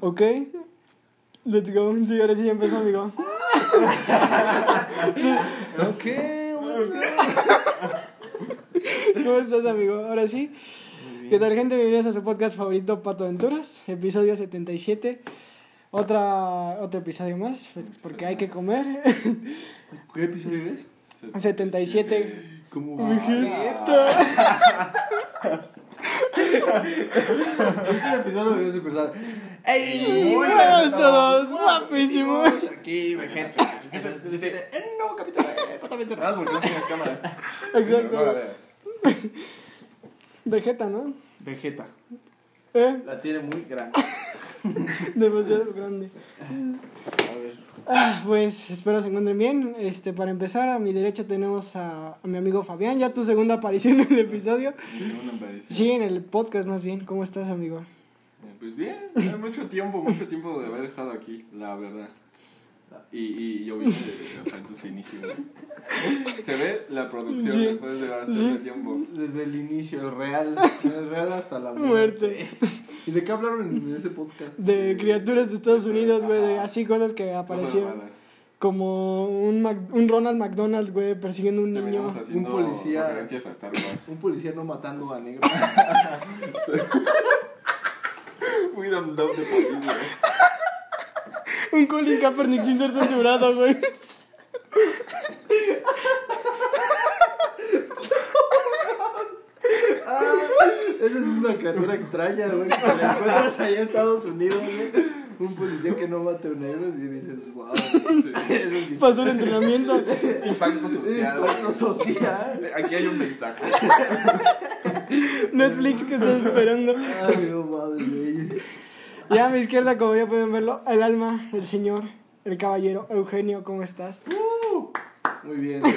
Ok, let's go. Sí, ahora sí ya empezó, amigo. Ok, let's go. ¿Cómo estás, amigo? Ahora sí. ¿Qué tal, gente? Bienvenidos a su podcast favorito, Pato Aventuras, episodio 77. Otra, otro episodio más, pues, porque hay que comer. ¿Qué episodio es? 77. Como Este episodio empezar. ¡Ey! Muy buenas todos, guapísimos. Aquí, Vegeta. El nuevo capítulo de Pato Aventuras. Porque no tienes cámara. Exacto. No la veas. Vegeta, ¿no? Vegeta. ¿Eh? La tiene muy grande. Demasiado grande. A ver. Ah, pues espero se encuentren bien. Este, para empezar, a mi derecha tenemos a, a mi amigo Fabián, ya tu segunda aparición en el episodio. Mi segunda aparición. Sí, en el podcast más bien. ¿Cómo estás, amigo? Eh, Pues bien, mucho tiempo, mucho tiempo de haber estado aquí, la verdad. Y, y yo vine de, o sea, en tus inicios. Se ve la producción Sí. después de bastante Sí. tiempo. Desde el inicio, el real. El real hasta la Muerte. ¿Y de qué hablaron en ese podcast? De criaturas de Estados Unidos, güey, de así cosas que aparecieron. Como un, Mac- un Ronald McDonald, güey, persiguiendo a un niño. Un policía. referencias a Star Wars. Un policía no matando a negro. We don't love the police, güey. Un Colin Kaepernick sin ser censurado, güey. Ah, esa es una criatura extraña, güey. Que la encuentras allá en Estados Unidos, güey. Un policía que no mate a un negro y dices, wow. Sí. Pasó el entrenamiento. Impacto social. Impacto social. Aquí hay un mensaje. Netflix que estás esperando. Ay, no mames, güey. Ya a mi izquierda, como ya pueden verlo, el alma, el señor, el caballero, Eugenio, ¿cómo estás? Muy bien.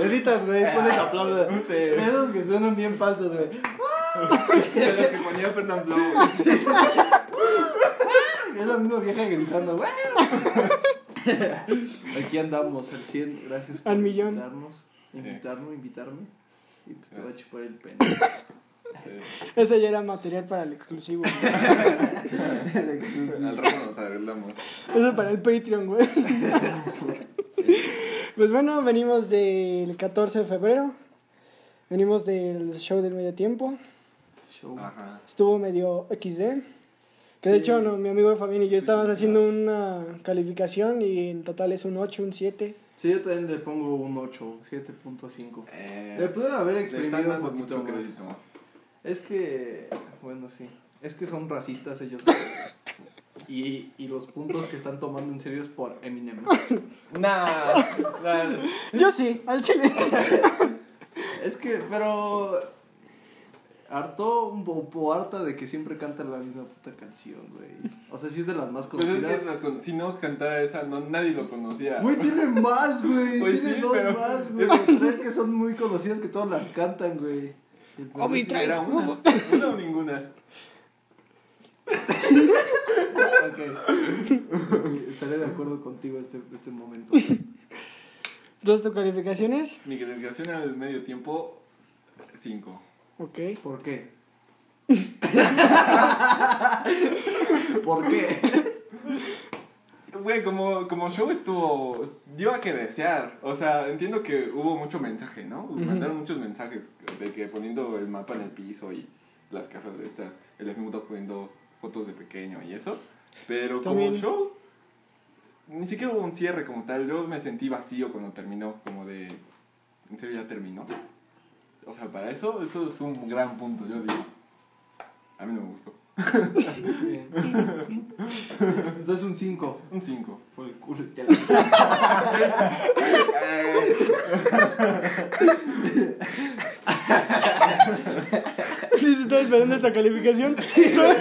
Editas, güey, pones aplausos. Sí. Esos que suenan bien falsos, güey. Los que ponía Fernand Blau. Es la misma vieja gritando, güey. Aquí andamos al 100, gracias por Al millón. invitarnos, invitarnos, invitarme. Y pues te voy a chupar el pene. Ese ya era material para el exclusivo. güey. Al rato nos arreglamos. Eso para el Patreon, güey. Pues bueno, venimos del 14 de febrero. Venimos del show del medio tiempo. Show. Ajá. Estuvo medio XD. Que de Sí. hecho, no, mi amigo Fabián y yo Sí, estábamos sí, haciendo una calificación y en total es un 8, un 7. Sí, yo también le pongo un 8, 7.5. Eh, Le pueden haber exprimido un poquito mucho más. crédito. Es que, bueno, sí. Es que son racistas ellos. y, y los puntos que están tomando en serio es por Eminem. Nah, nah. Yo sí, al chile. Es que, pero. Harto un poco harta de que siempre cantan la misma puta canción, güey. O sea, sí es de las más Pues es que conocidas. con- si no cantara esa, no, nadie lo conocía. Güey, tiene más, güey. Pues tiene sí, dos pero- más, güey. Tres que son muy conocidas que todos las cantan, güey. Obi, primero Era traes una, o ninguna. sí- Ok. Estaré de acuerdo contigo este, este momento. ¿Dos tu calificaciones? Mi calificación al medio tiempo, 5. Ok. ¿Por qué? ¿Por qué? Güey, como, como show estuvo. dio a que desear. O sea, entiendo que hubo mucho mensaje, ¿no? Mandaron muchos mensajes de que poniendo el mapa en el piso y las casas de estas, el Snoop Dogg poniendo fotos de pequeño y eso. Pero También- como show, ni siquiera hubo un cierre como tal. Yo me sentí vacío cuando terminó, como de. ¿En serio ya terminó? O sea, para eso, eso es un gran punto, yo digo. A mí no me gustó. Bien. Entonces un 5. Un 5. Por el culo. te la- Sí, se estaba esperando esta calificación. Por eso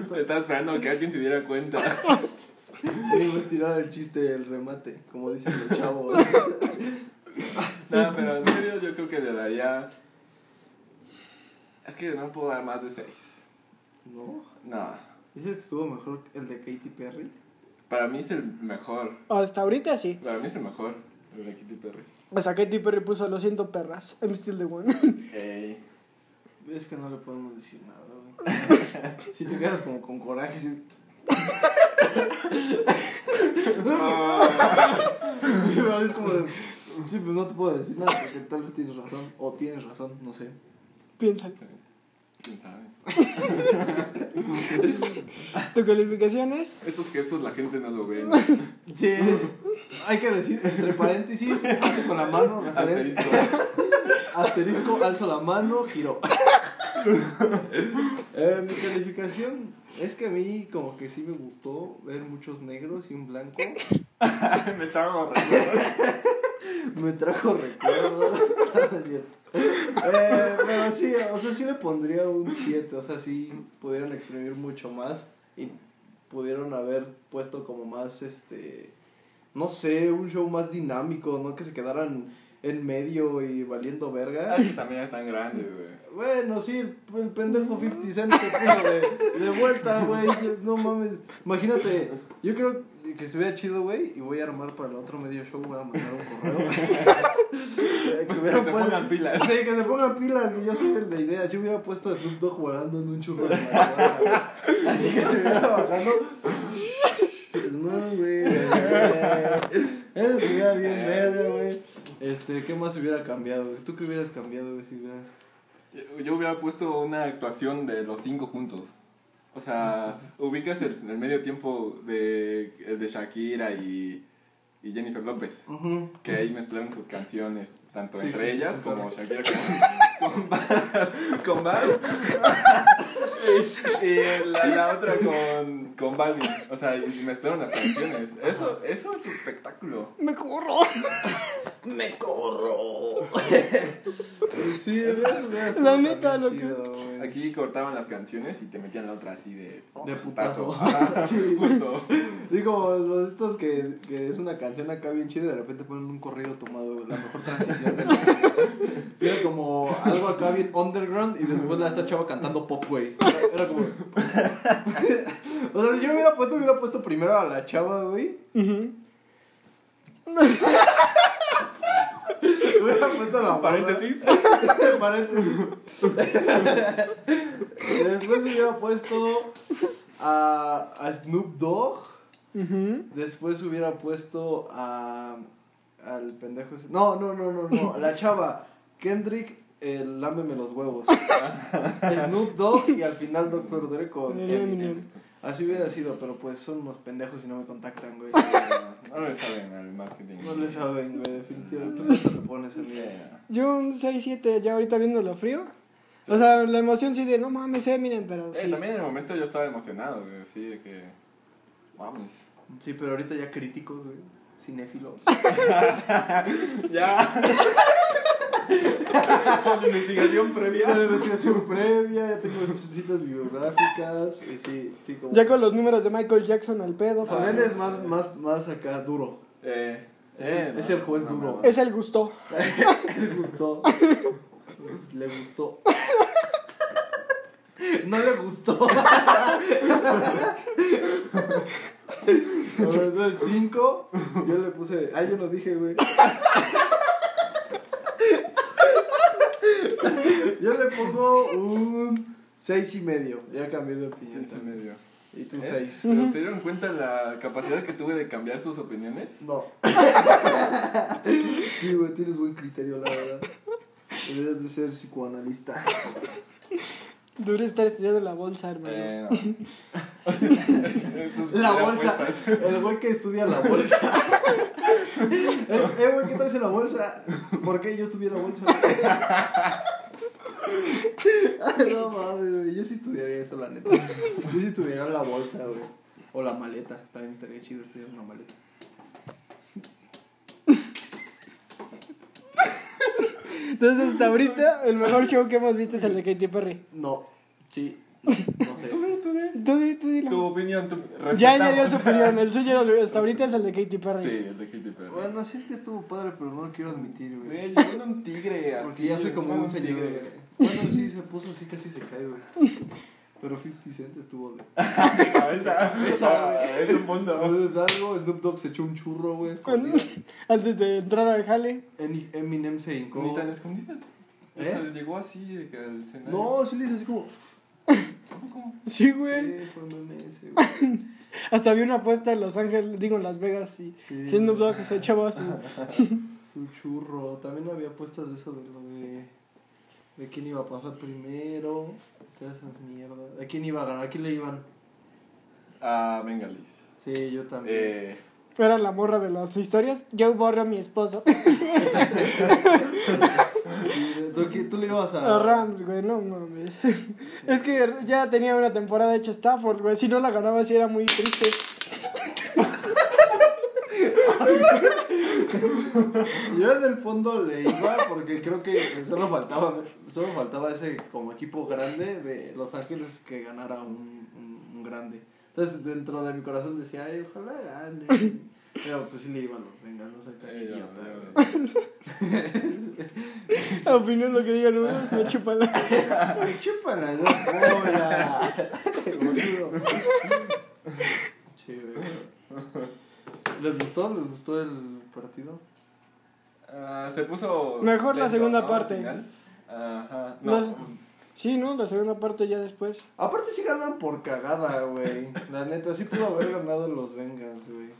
estoy- Estaba esperando que alguien se diera cuenta. Venimos a tirar el chiste del remate, como dicen los chavos. No, pero en serio yo creo que le daría... Es que no puedo dar más de 6. ¿No? No. Dice que estuvo mejor el de Katy Perry. Para mí es el mejor. Hasta ahorita sí. Para mí es el mejor. de Katy Perry. O sea, Katy Perry puso, lo siento, perras. I'm still the one. Ey. Es que no le podemos decir nada, güey. si te quedas como con coraje, es como de. Sí, pues no te puedo decir nada porque tal vez tienes razón. O tienes razón, no sé. Piénsalo. ¿Quién sabe? ¿Tu calificación es? Estos gestos la gente no lo ve. ¿no? Sí, hay que decir, entre paréntesis, hace con la mano. Asterisco. Asterisco, alzo la mano, giro. Eh, mi calificación es que a mí como que sí me gustó ver muchos negros y un blanco. Me trago recuerdos. Me trajo recuerdos. Eh, pero sí, o sea, sí le pondría un 7. O sea, sí pudieron exprimir mucho más y pudieron haber puesto como más, este, no sé, un show más dinámico, no que se quedaran en medio y valiendo verga. Ah, también es tan grande, güey. Bueno, sí, el, el pendejo 50 Cent que puso de, de vuelta, güey. No mames. Imagínate, yo creo que estuviera chido, güey. Y voy a armar para el otro medio show. Voy a mandar un correo. Eh, que Que se pongan pilas. Sí, que se pongan pilas. que Yo soy el de idea. Yo hubiera puesto a Snoop Dogg volando en un churro de marihuana, güey. Así que se hubiera bajando. No, güey. Eso estuviera bien verga, güey. Este, ¿qué más hubiera cambiado, güey? ¿Tú qué hubieras cambiado, güey, si hubieras. Yo- Yo hubiera puesto una actuación de los cinco juntos. O sea, ubicas el, el medio tiempo de, el de Shakira y, y Jennifer López. Que ahí mezclaron sus canciones, tanto Sí, entre sí, ellas como Shakira con, con Bad. Con Bad. Y la, la otra con, con Balvin. O sea, y mezclaron las canciones. Eso, eso es espectáculo. Me corro. ¡Me corro! sí, hubiera estado La neta, lo que-. Aquí cortaban las canciones y te metían la otra así de... De putazo. Ajá, Sí. justo. Digo, los estos que, que es una canción acá bien chida y de repente ponen un corrido tomado, la mejor transición del Sí, era como algo acá bien underground y después la esta chava cantando pop, güey. Era, como. o sea, si yo hubiera puesto, hubiera puesto primero a la chava, güey. Ujú. Hubiera puesto a la. Paréntesis. Paréntesis. Después hubiera puesto a, a Snoop Dogg. Después hubiera puesto a. Al pendejo ese. No, no, no, no, no. La chava. Kendrick, el lámeme los huevos. Snoop Dogg y al final Dr. Dre con Eminem. Así hubiera sido, pero pues son unos pendejos y no me contactan, güey. No le saben al marketing. No le saben, güey, definitivamente. ¿Tú te pones. Yo un 6-7, ya ahorita viéndolo frío. O sea, la emoción sí de, no mames, Eminem, pero Eh, sí. también en el momento yo estaba emocionado, güey, así de que... Mames. Sí, pero ahorita ya críticos, güey. Cinéfilos. Ya. Con investigación Con previa. investigación previa, ya tengo sus citas biográficas. Y sí, sí, como. Ya con los números de Michael Jackson al pedo. pues, Fabián es más, más, más acá duro. Eh, Es eh, el- no, es el juez no, duro. no. Es el gusto. Le gustó. Le gustó. No le gustó. Entonces, 5. Yo le puse. Ah, yo lo dije, güey. Yo le pongo un 6 y medio. Ya cambié de opinión. Seis y medio. Y tú ¿Eh? 6. ¿Pero ¿Te dieron cuenta la capacidad que tuve de cambiar sus opiniones? No. Sí, güey, tienes buen criterio, la verdad. Deberías de ser psicoanalista. Dure estar estudiando la bolsa, hermano. Eh, no. La bolsa. apuestas. El güey que estudia la bolsa. Eh, eh, güey, ¿qué traes en la bolsa? ¿Por qué yo estudié la bolsa? Ay, no mames, güey. Yo sí estudiaría eso, la neta. Yo sí estudiaría la bolsa, güey. O la maleta. También estaría chido estudiar una maleta. Entonces, hasta ahorita, el mejor show que hemos visto es el de Katy Perry. No, sí, no, no sé. Tú di, tú di. Tú di, tú. Tu opinión, tu... Ya ella dio su opinión. El suyo hasta ahorita es el de Katy Perry. Sí, el de Katy Perry. Bueno, sí es que estuvo padre, pero no lo quiero admitir, güey. Güey, llegó un tigre así. Porque ya soy como un señor, tigre. güey. Bueno, sí, se puso así, casi se cae, güey. Pero 50 Cent estuvo de. De cabeza. Esa, es un mundo. ¿Sabes algo? Snoop Dogg se echó un churro, güey. escondido. Antes de entrar al jale. Eni- Eminem se hincó. Ni tan escondidas. O ¿Eh? sea, llegó así de que al escenario. No, sí le hice así como. ¿Cómo? Sí, güey. Ese, güey. Hasta había una apuesta en Los Ángeles, digo en Las Vegas, y Sí. si Snoop Dogg se echaba su... Su churro. También había apuestas de eso de lo de. De quién iba a pasar primero. Todas esas mierdas. ¿A quién iba a ganar? ¿A quién le iban? Ah, venga, Liz. Sí, yo también. Eh, Era la morra de las historias. Yo borro a mi esposo. ¿Tú, tú le ibas a. A Rams, güey, no mames. Es que ya tenía una temporada hecha Stafford, güey. Si no la ganaba, sí era muy triste. Yo en el fondo le iba porque creo que solo faltaba, solo faltaba ese como equipo grande de Los Ángeles que ganara un, un, un grande. Entonces dentro de mi corazón decía, ay, ojalá gane. Pero pues sí le iban los soy tan eh, idiota. Opinión lo que digan, me chupa la... Ay, chúpala, no polla. Boludo. Che, güey. ¿Les gustó? ¿Les gustó el partido? Ah, se puso. Mejor la segunda ¿no? parte. Ajá. No. No. Sí, ¿no? La segunda parte ya después. Aparte sí ganan por cagada, güey. La neta, sí pudo haber ganado los Bengals, güey.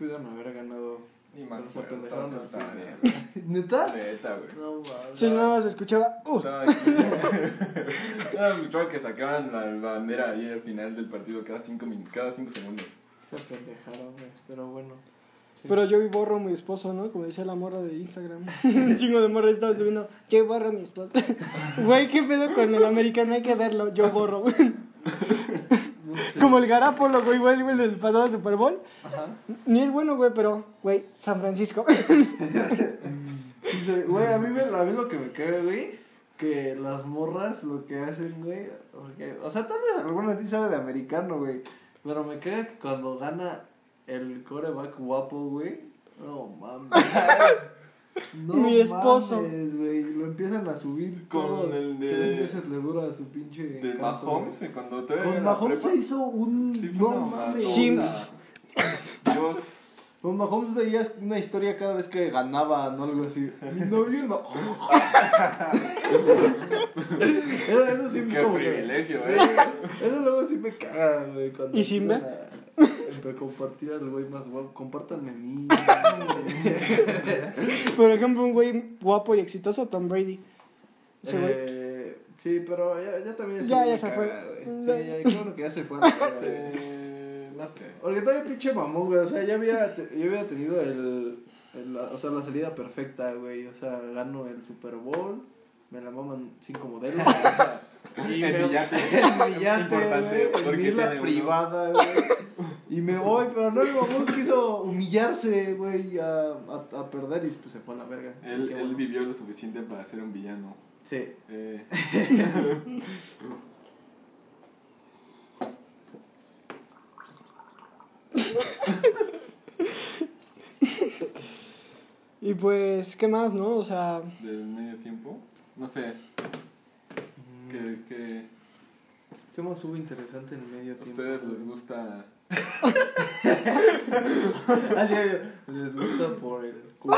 Pudieron haber ganado. Ni mal. Pero se apendejaron al final. ¿Neta? Neta, güey. No, mames. Sí, nada más escuchaba... Uh. No, escuchaba que sacaban la bandera ahí al final del partido cada cinco, min- cada cinco segundos. Se apendejaron, güey. Pero bueno. Sí. Pero yo borro a mi esposo, ¿no? Como decía la morra de Instagram. Un chingo de morra estaba subiendo. Yo borro a mi esposo. Güey, ¿qué pedo con el americano? Hay que verlo. Yo borro. Sé. Como el Garapolo, güey, güey, en el pasado Super Bowl. Ajá. Ni es bueno, güey, pero, güey, San Francisco. Dice, güey, a mí, me, a mí lo que me caga, güey, que las morras lo que hacen, güey, porque, o sea, tal vez algunas sí sabe de americano, güey, pero me caga que cuando gana el coreback guapo, güey, no mames. No Mi esposo. mames, güey, lo empiezan a subir Con todo. el de- Tres meses le dura su pinche. De Mahomes, eh, cuando todavía Con Mahomes prepa. se hizo un. Sí, no mames. Sims. Dios. Con Mahomes veías una historia cada vez que ganaban o algo así. Mi novio no. eso, eso sí Qué como que- privilegio, Sí, eh. Eso luego sí me caga, güey. ¿Y Simba? empiezan a- a compartir al güey más guapo. Compártanme a mí. Por ejemplo, un güey guapo y exitoso, Tom Brady. Ese güey. Eh, sí, pero ya, ya también Ya, me ya se fue. güey. Sí, ya, claro que ya se fue. güey. Eh, no sé. Porque todavía pinche mamón, güey. O sea, ya había, yo había tenido el, o sea, la salida perfecta, güey. O sea, gano el Super Bowl. Me la maman cinco modelos. y En en güey. En mi isla tiene uno. privada, güey. Y me voy, pero no, el mamón quiso humillarse, güey, a, a, a perder y pues se fue a la verga. Él, Qué él bueno. vivió lo suficiente para ser un villano. Sí. Eh, Y pues, ¿qué más, no? O sea, del medio tiempo. No sé. ¿Qué, qué ¿Qué más hubo interesante en medio a tiempo? ustedes les güey? gusta? Así, les gusta por el culo.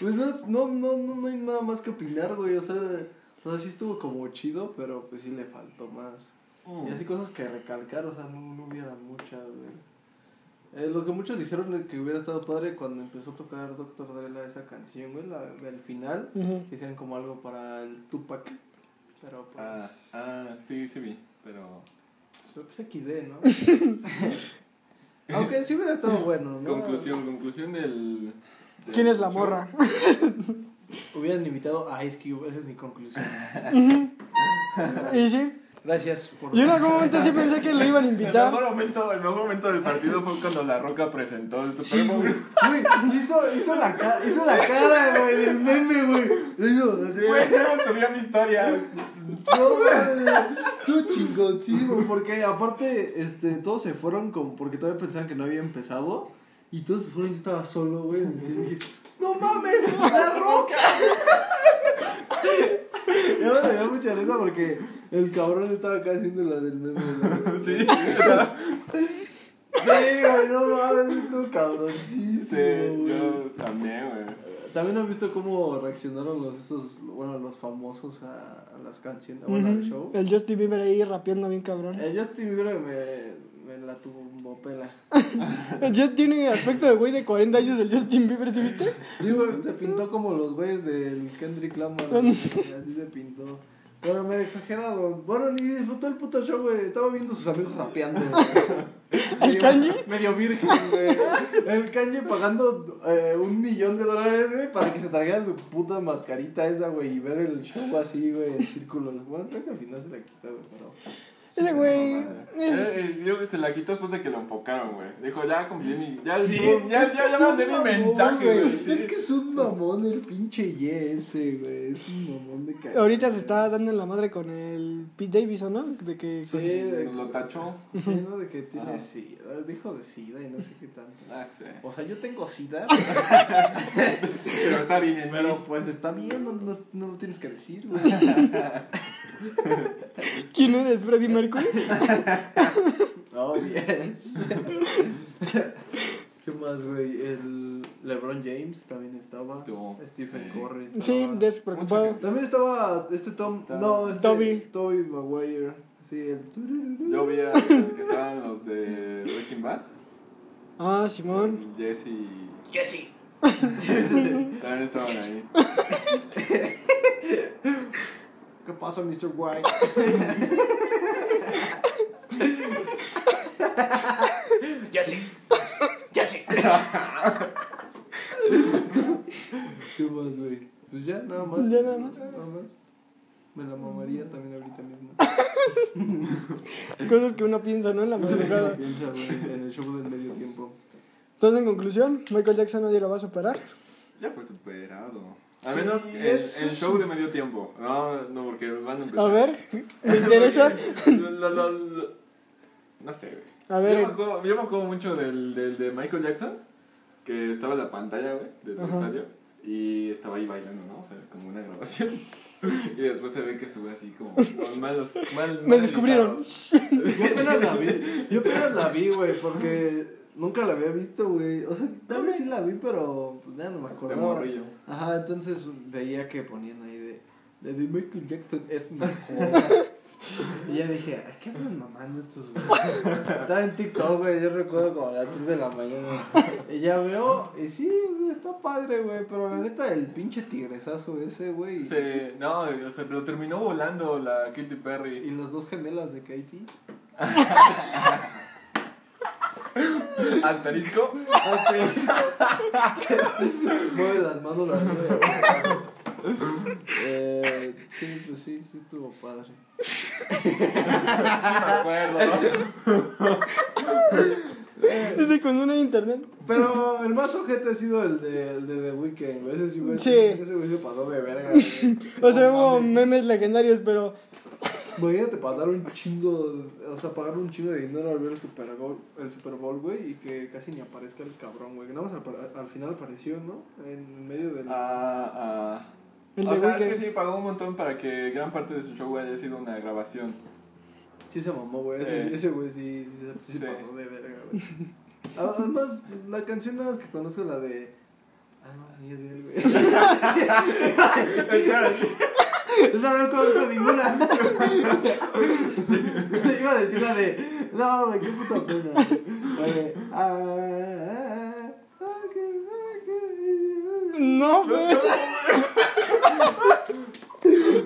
Pues no, no, no, no, no hay nada más que opinar, güey. O sea, o sea, sí estuvo como chido, pero pues sí le faltó más. Mm. Y así cosas que recalcar, o sea, no, no hubiera muchas, güey. Eh, lo que muchos dijeron es que hubiera estado padre cuando empezó a tocar Doctor Dre esa canción, güey, la del final. Que hicieran como algo para el Tupac. Pero pues. Ah, ah, sí, sí vi, pero... Pues XD, ¿no? Aunque sí hubiera estado bueno, ¿no? Conclusión, conclusión del... del ¿quién es la show. morra? Hubieran invitado a Ice Cube, esa es mi conclusión. y sí, Gracias por. yo en algún momento sí pensé que le iban a El invitar. mejor, momento, el mejor momento del partido fue cuando La Roca presentó el Super Bowl. güey. Güey, hizo, hizo, la ca- hizo la cara, güey, del meme, güey. Le digo, así, Güey, no subía mi historia. No, güey. Tú chingoncísimo, porque aparte, este, todos se fueron como porque todavía pensaban que no había empezado. Y todos se fueron, yo estaba solo, güey. Y dije, ¡No mames! ¡La roca! Y ahora me dio mucha risa porque el cabrón estaba acá haciendo la del meme. ¿no? Sí. Sí, güey, no mames, estuvo cabroncísimo. Sí, yo también, güey. También han visto cómo reaccionaron los esos, bueno, los famosos a, a las canciones, bueno, al show. El Justin Bieber ahí rapeando bien cabrón. El Justin Bieber me, me la tuvo pela. Ya tiene aspecto de güey de 40 años el Justin Bieber, ¿sí viste? Sí, güey, se pintó como los güeyes del Kendrick Lamar. Así se pintó. Pero me exagerado. Bueno, ni disfrutó el puto show, güey. Estaba viendo a sus amigos rapeando. ¿El Medio- Kanye? Medio virgen, güey. El Kanye pagando eh, un millón de dólares, güey, para que se trajera su puta mascarita esa, güey, y ver el show así, güey, en círculos. Bueno, creo que al final se la quita, güey, pero... Ese güey es... Eh, eh, yo se la quitó después de que lo enfocaron, güey. Dijo, ya convidé mi. Ya, Sí, ya, ya, ya mandé mi mensaje, güey. sí. Es que es un mamón el pinche Ye ese, güey. Es un mamón de cagada. Ahorita se está dando en la madre con el Pete Davidson, ¿no? De que... Sí, de, Nos lo tachó. sí, ¿no? de que tiene sida. Dijo de sida y no sé qué tanto. Ah, sí. O sea, yo tengo sida, Pero está bien en pero mí. pues está bien, no, no, no lo tienes que decir, güey. ¿Quién eres, Freddie Mercury? Oh, yes. ¿Qué más, güey? El LeBron James también estaba. Tú. Stephen Sí. Curry. Sí, despreocupado. También estaba este Tom. Está- No, este. Toby. Toby Maguire. Sí, el. Yo vi a que estaban los de Breaking Bad. Ah, Simón. Jesse. Jesse. También estaban ahí. ¿Qué pasa, Mr. White? Jesse. Jesse. ¿Qué más, güey? Pues ya, nada más. Ya nada más. Nada más. Me la mamaría también ahorita mismo. Cosas que uno piensa, ¿no? En la madrugada. Piensa, güey, en el show del medio tiempo. Entonces, en conclusión, Michael Jackson nadie lo va a superar. Ya fue superado. A Sí, menos el, eso el show de medio tiempo. No, no, porque van a empezar. A ver, me interesa. Lo- lo- lo- lo- no sé, güey. A ver, Yo me acuerdo, yo me acuerdo mucho del, del de Michael Jackson, que estaba en la pantalla, güey, del Ajá. estadio, y estaba ahí bailando, ¿no? O sea, como una grabación. Y después se ve que sube así como con malos, mal, me descubrieron. Yo apenas la vi. Yo apenas la vi, güey, porque nunca la había visto, güey. O sea, tal vez sí la vi, pero pues, ya no me De acordaba. morrillo. Ajá, entonces veía que ponían ahí de, de, de Michael Jackson es mejor. y ya dije, "Ay, ¿qué andan mamando estos güey? Estaba en TikTok, güey, yo recuerdo como a las 3 de la mañana. Y ya veo, y sí, güey, está padre, güey, pero la neta, el pinche tigresazo ese, güey. Sí, no, o sea, pero terminó volando la Katy Y Perry. las dos gemelas de Katie. Asterisco. Mueve las manos arriba. eh, sí, pues sí, sí estuvo padre. Me acuerdo, ¿no? Dice cuando no hay internet. Pero el más ojete ha sido el de, el de The Weeknd, güey. Ese sí, güey. Sí. Ese güey se pasó de verga, güey. O sea, hubo memes legendarios, pero Imagínate pasar un chingo, o sea, pagar un chingo de dinero al ver el Super Bowl, el Super Bowl, güey, y que casi ni aparezca el cabrón, güey. Que nada más al, al final apareció, ¿no? En medio del... Ah, ah. el o sea, es que sí pagó un montón para que gran parte de su show haya sido una grabación. Sí se mamó, güey. Ese- Sí. Ese güey sí, sí, se- sí Sí. pasó de verga, güey. Además, la canción nada más que conozco la de... Ah, no, ni es de él, güey. Esa no conozco ninguna. Iba a decir la de. No, güey, qué puta pena. La de. ah, ah, ah. No, güey.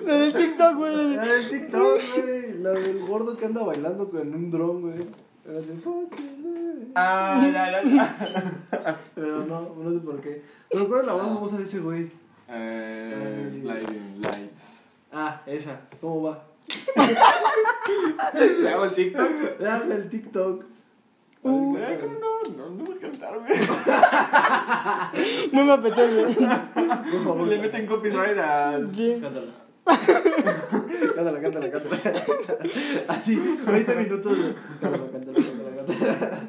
La del TikTok, güey. La del TikTok, güey. La del gordo que anda bailando con un dron, güey. La de Ah. Pero no, no sé por qué. Pero ¿cuál es la más famosa de ese güey? Eh, Lighting Light. Ah, esa. ¿Cómo va? ¿Le hago el TikTok? La del TikTok. Uh. Eh, ¿cómo no? No, no voy a cantar, güey. No me apetece. Por favor. Le meten copyright a. Sí. Cántala. cántala, cántala, cántala. Así, 20 minutos. de- Cántala, cántala, cántala, cántala.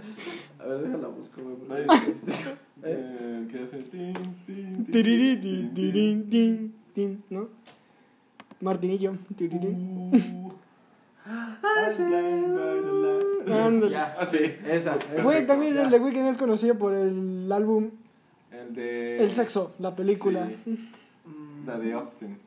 A ver, déjala busco, güey. Nadie porque- dice. Tiriri, ti, tirin, tin, tin, ¿no? Martinillo. Uh, Ándale. ya. Ah, sí. Esa. Güey, también Ya. el de Weeknd es conocido por el álbum El de. El Sexo, la película. Sí, Mm, la de Austin.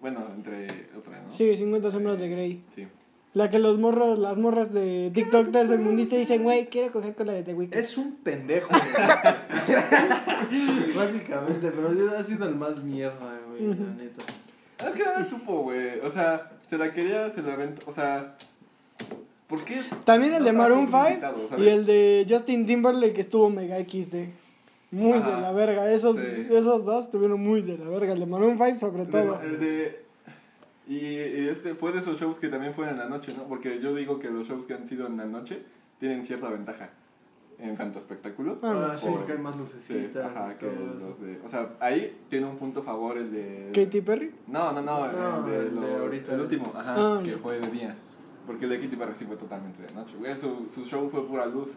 Bueno, entre otras, ¿no? Sí, 50 sombras de Grey. Sí. La que los morros, las morras de TikTok tercermundista dicen, güey, quiero coger con la de The Weeknd. Es un pendejo. Básicamente, pero ha sido el más mierda, güey, la neta. Es que no me supo, güey. O sea, se la quería, se la aventó. O sea. ¿Por qué? También el no de Maroon 5 publicitado, ¿sabes? y el de Justin Timberlake que estuvo mega XD. Muy Ajá. de la verga. Esos, Sí. esos dos estuvieron muy de la verga. El de Maroon 5 sobre todo. de, el de- y, y este fue de esos shows que también fueron en la noche, ¿no? Porque yo digo que los shows que han sido en la noche tienen cierta ventaja en tanto espectáculo. Ah, Ah, sí, Por- porque hay más Sí, lucecitas. ajá, y que los de, o sea, ahí tiene un punto a favor el de... Katy Perry. No, no, no, el, de, el de lo- ahorita. el último, ajá, Ah, que fue de día. Porque el de Katy Perry sí fue totalmente de noche, güey. Su, su show fue pura luz.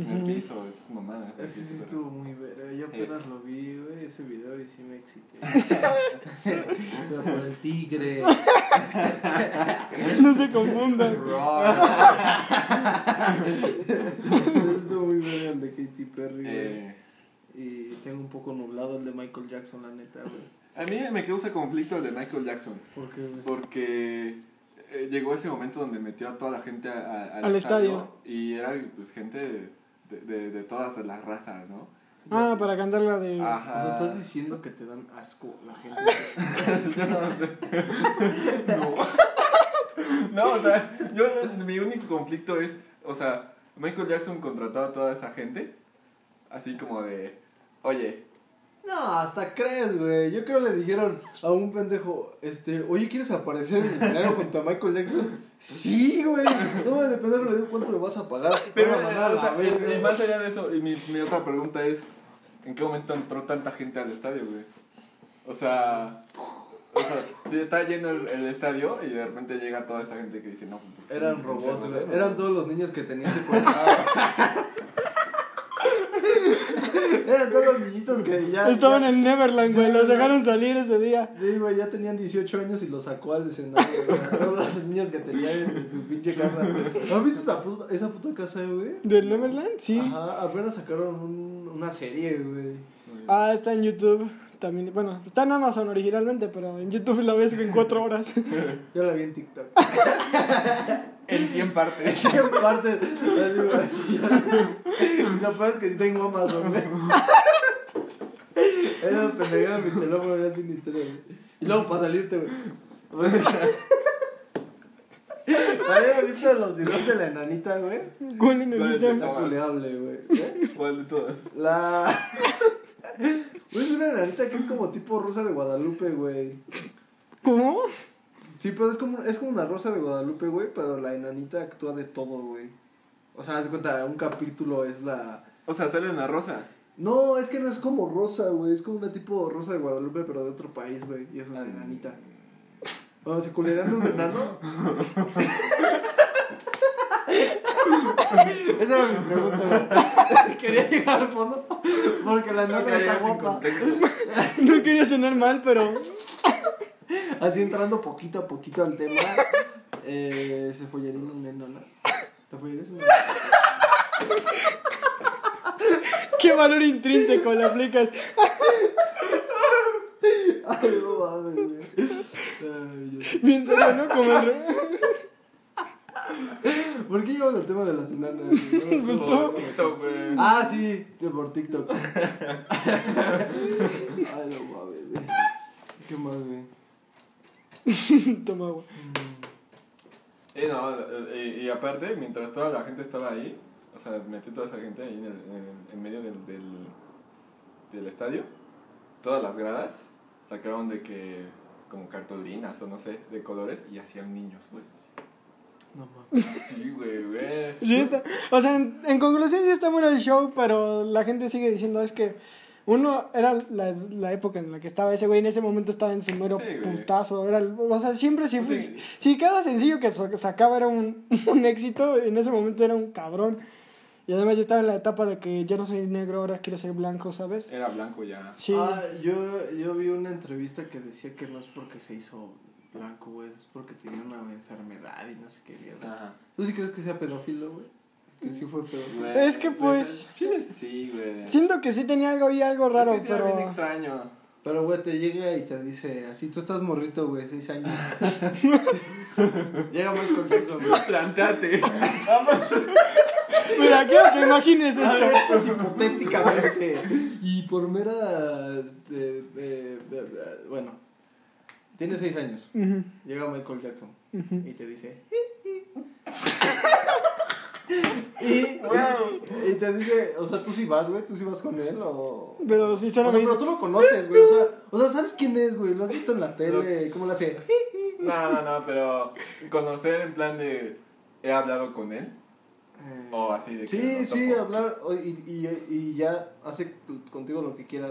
En el piso, eso es mamada. Ese sí estuvo muy verga. Yo apenas lo vi, güey, ese video y sí me excité. Pero por el tigre. No se confundan. Estuvo muy verga el de Katy Perry, güey. Eh, Y tengo un poco nublado el de Michael Jackson, la neta, güey. a mí me causa conflicto el de Michael Jackson. ¿Por qué, güey? Porque eh, llegó ese momento donde metió a toda la gente a- a- al, Al estadio. Y era pues, gente de, de, de todas las razas, ¿no? Ah, para cantar la de... O sea, Ajá. estás diciendo que te dan asco la gente. no. no, o sea, yo mi único conflicto es, o sea, Michael Jackson contrató a toda esa gente, así como de, oye, No, hasta crees, güey. Yo creo que le dijeron a un pendejo, este, oye, ¿quieres aparecer en el escenario junto a Michael Jackson? Sí, güey. No, de pendejo le digo, ¿cuánto me vas a pagar? pero, a mandar a o la sea, y- más allá de eso, y mi, mi otra pregunta es, ¿en qué momento entró tanta gente al estadio, güey? O sea, o sea, si está lleno el, el estadio y de repente llega toda esta gente que dice, no, ¿por qué? Eran robots, Eran todos los niños que tenía secuestrados. Eran todos los niñitos que ya. Estaban ya- en Neverland, güey. Sí, Los dejaron salir ese día. Sí, güey, ya tenían 18 años y los sacó al escenario, güey. Todos los niños que tenían en su pinche casa. ¿No viste esa puta, esa puta casa, güey? ¿Del Neverland? Sí. Ajá, apenas sacaron un- una serie, güey. Ah, está en YouTube. También, bueno, está en Amazon originalmente, pero en YouTube la ves en cuatro horas. Yo la vi en TikTok. En 100 partes. En parte. Así, güey, así. Lo peor es que sí tengo Amazon, güey. Era pendejada mi teléfono ya sin historia, güey. Y luego para salirte, güey. ¿Habías visto los videos de la enanita, güey? ¿Cuál en ¿Cuál el es de video? Está culeable, güey. ¿Cuál de todas? La. Güey, es una enanita que es como tipo rosa de Guadalupe, güey. ¿Cómo? Sí, pero es como, es como una rosa de Guadalupe, güey, pero la enanita actúa de todo, güey. O sea, haz cuenta, un capítulo es la... O sea, sale en la rosa. No, es que no es como rosa, güey, es como una tipo rosa de Guadalupe, pero de otro país, güey, y es una enanita. Cuando se culeran un enano... Esa era mi pregunta, güey. Quería llegar al fondo porque la enana está guapa. No quería sonar mal, pero. Así entrando poquito a poquito al tema, eh, se follaría una enana. ¿Te follarías una ¿Qué valor intrínseco le aplicas? Ay, no mames, güey. Ay, Dios. Bien serio, ¿no? Como el. ¿Por qué llevas el tema de las enanas? güey? Pues No, tú. no, Esto, güey. Ah, sí, por TikTok. Ay, no mames, güey. ¿Qué más, güey? Toma agua. Y no, eh, y, y aparte, mientras toda la gente estaba ahí, o sea, metió toda esa gente ahí en, el, en, en medio del, del, del estadio, todas las gradas sacaron de que, como cartulinas o no sé, de colores y hacían niños, güey. No mames. Sí, güey, güey. Sí está. O sea, en, en conclusión sí está bueno el show, pero la gente sigue diciendo es que uno era la, la época en la que estaba ese güey, en ese momento estaba en su mero Sí, putazo. Era, el- o sea, siempre si, fue- Sí. si cada sencillo que sacaba era un, un éxito, en ese momento era un cabrón. Y además yo estaba en la etapa de que ya no soy negro, ahora quiero ser blanco, ¿sabes? Era blanco ya. Sí. Ah, yo, yo vi una entrevista que decía que no es porque se hizo blanco, güey, es porque tenía una enfermedad y no sé qué mierda. Ajá. ¿Tú sí crees que sea pedófilo, güey? Que sí fue. Güey, Es que, pues, Chile sí, güey. Siento que sí tenía algo y algo raro, Es que sí era bien pero... extraño. Pero, güey, te llega y te dice, así tú estás morrito, güey, seis años. llega Michael Jackson, güey. Plantate. Vamos. Mira, quiero que imagines ver, esto. esto es hipotéticamente. Y por mera. este, eh, eh, bueno, tienes seis años. Llega Michael Jackson y te dice. y, Wow. y te dice, o sea, tú sí vas, güey, tú sí vas con él o. Pero si O solo sea, me pero tú lo conoces, güey. O sea, o sea, ¿sabes quién es, güey? Lo has visto en la tele. ¿Cómo lo hace? No, no, no, pero conocer en plan de. He hablado con él. O así de que. Sí, sí, hablar o- y, y, y ya hace contigo lo que quiera.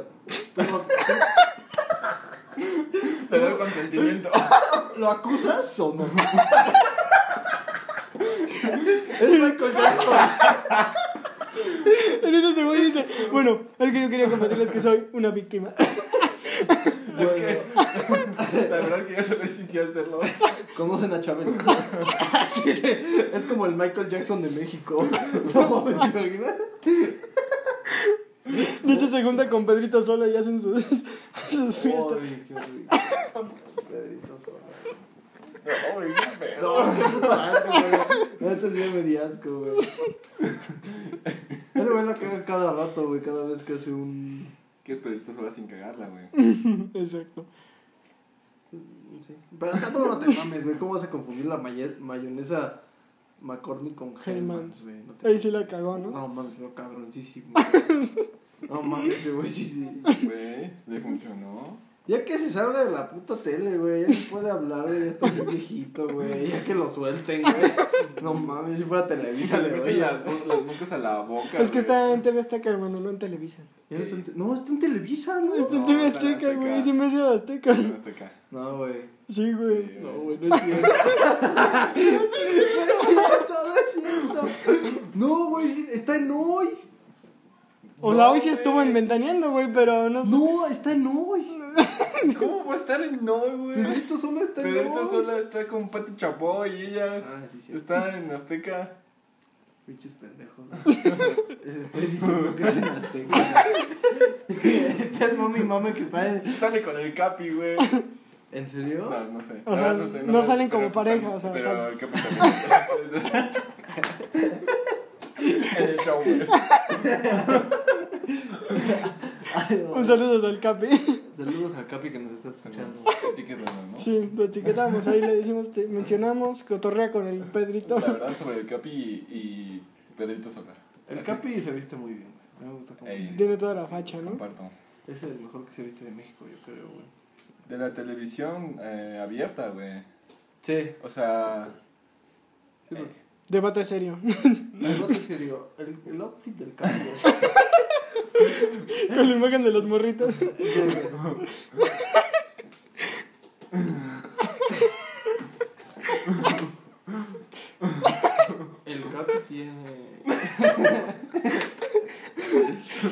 Tú Te doy consentimiento. ¿Lo acusas o no? es Michael Jackson. En eso se güey dice, bueno, es que yo quería compartirles que soy una víctima. Es que. La verdad que ya sabía si sí hacerlo. Conocen a Chabelo. Así de- es como el Michael Jackson de México. No ¿te imaginas? De hecho, se junta con Pedrito solo y hacen sus, sus fiestas. Ay, qué rico. Pedrito Sola. No, güey. No, qué puto asco, güey. Neta sí me di asco, güey. Ese güey la caga cada rato, güey, cada vez que hace un... Que es Pedrito sola sin cagarla, güey. Exacto. Sí. Pero tampoco no te mames, güey. ¿Cómo vas a confundir la maye- mayonesa McCormick con. Hellmann's, güey? No te- Ahí sí la cagó, ¿no? No mames, lo cabroncísimo. No mames, ese güey sí, sí. Güey, le funcionó. Ya que se salga de la puta tele, güey. Ya no puede hablar, güey. Ya está viejito, güey. Ya que lo suelten, güey. No mames, si fuera Televisa Le doy. las, las bocas a la boca. Es que güey. está en TV Azteca, hermano, no en Televisa. No, está en te- no, está en Televisa, ¿no? Está en No, TV Azteca, güey. Sí me hace de Azteca. No, güey. Sí, güey. Sí. No, güey, no es cierto. no es cierto, no es cierto. No, güey, está en hoy. O sea, No, hoy sí estuvo en Ventaneando, güey, pero no. No, está en hoy. ¿Cómo va a estar en no, güey? Pedrito solo está en Pedrito hoy. sola está con Pati Chapoy y ella Ah, sí, sí. está en Azteca. Pinches pendejos. Les estoy diciendo que es en Azteca. Este es mami mame que está en. Sale con el Capi, güey. ¿En serio? No, no sé. O La sea, verdad sé, no me- salen como pero pareja, o sea, Pero el Capi también. en el show, güey. Ay, no. Un saludo al Capi. Saludos al Capi que nos está escuchando. ¿no? Sí, lo etiquetamos, ahí le decimos, te mencionamos, cotorrea con el Pedrito. La verdad sobre el Capi y, y Pedrito Sola. El Así. Capi se viste muy bien, güey. Me gusta cómo Ey. se Tiene toda la facha, ¿no? Comparto. Es el mejor que se viste de México, yo creo, güey. De la televisión eh, abierta, güey. Sí. O sea. Sí, eh. Debate serio. Otro serio, el, el outfit del Capi. es- con la imagen de los morritos. El Capi tiene.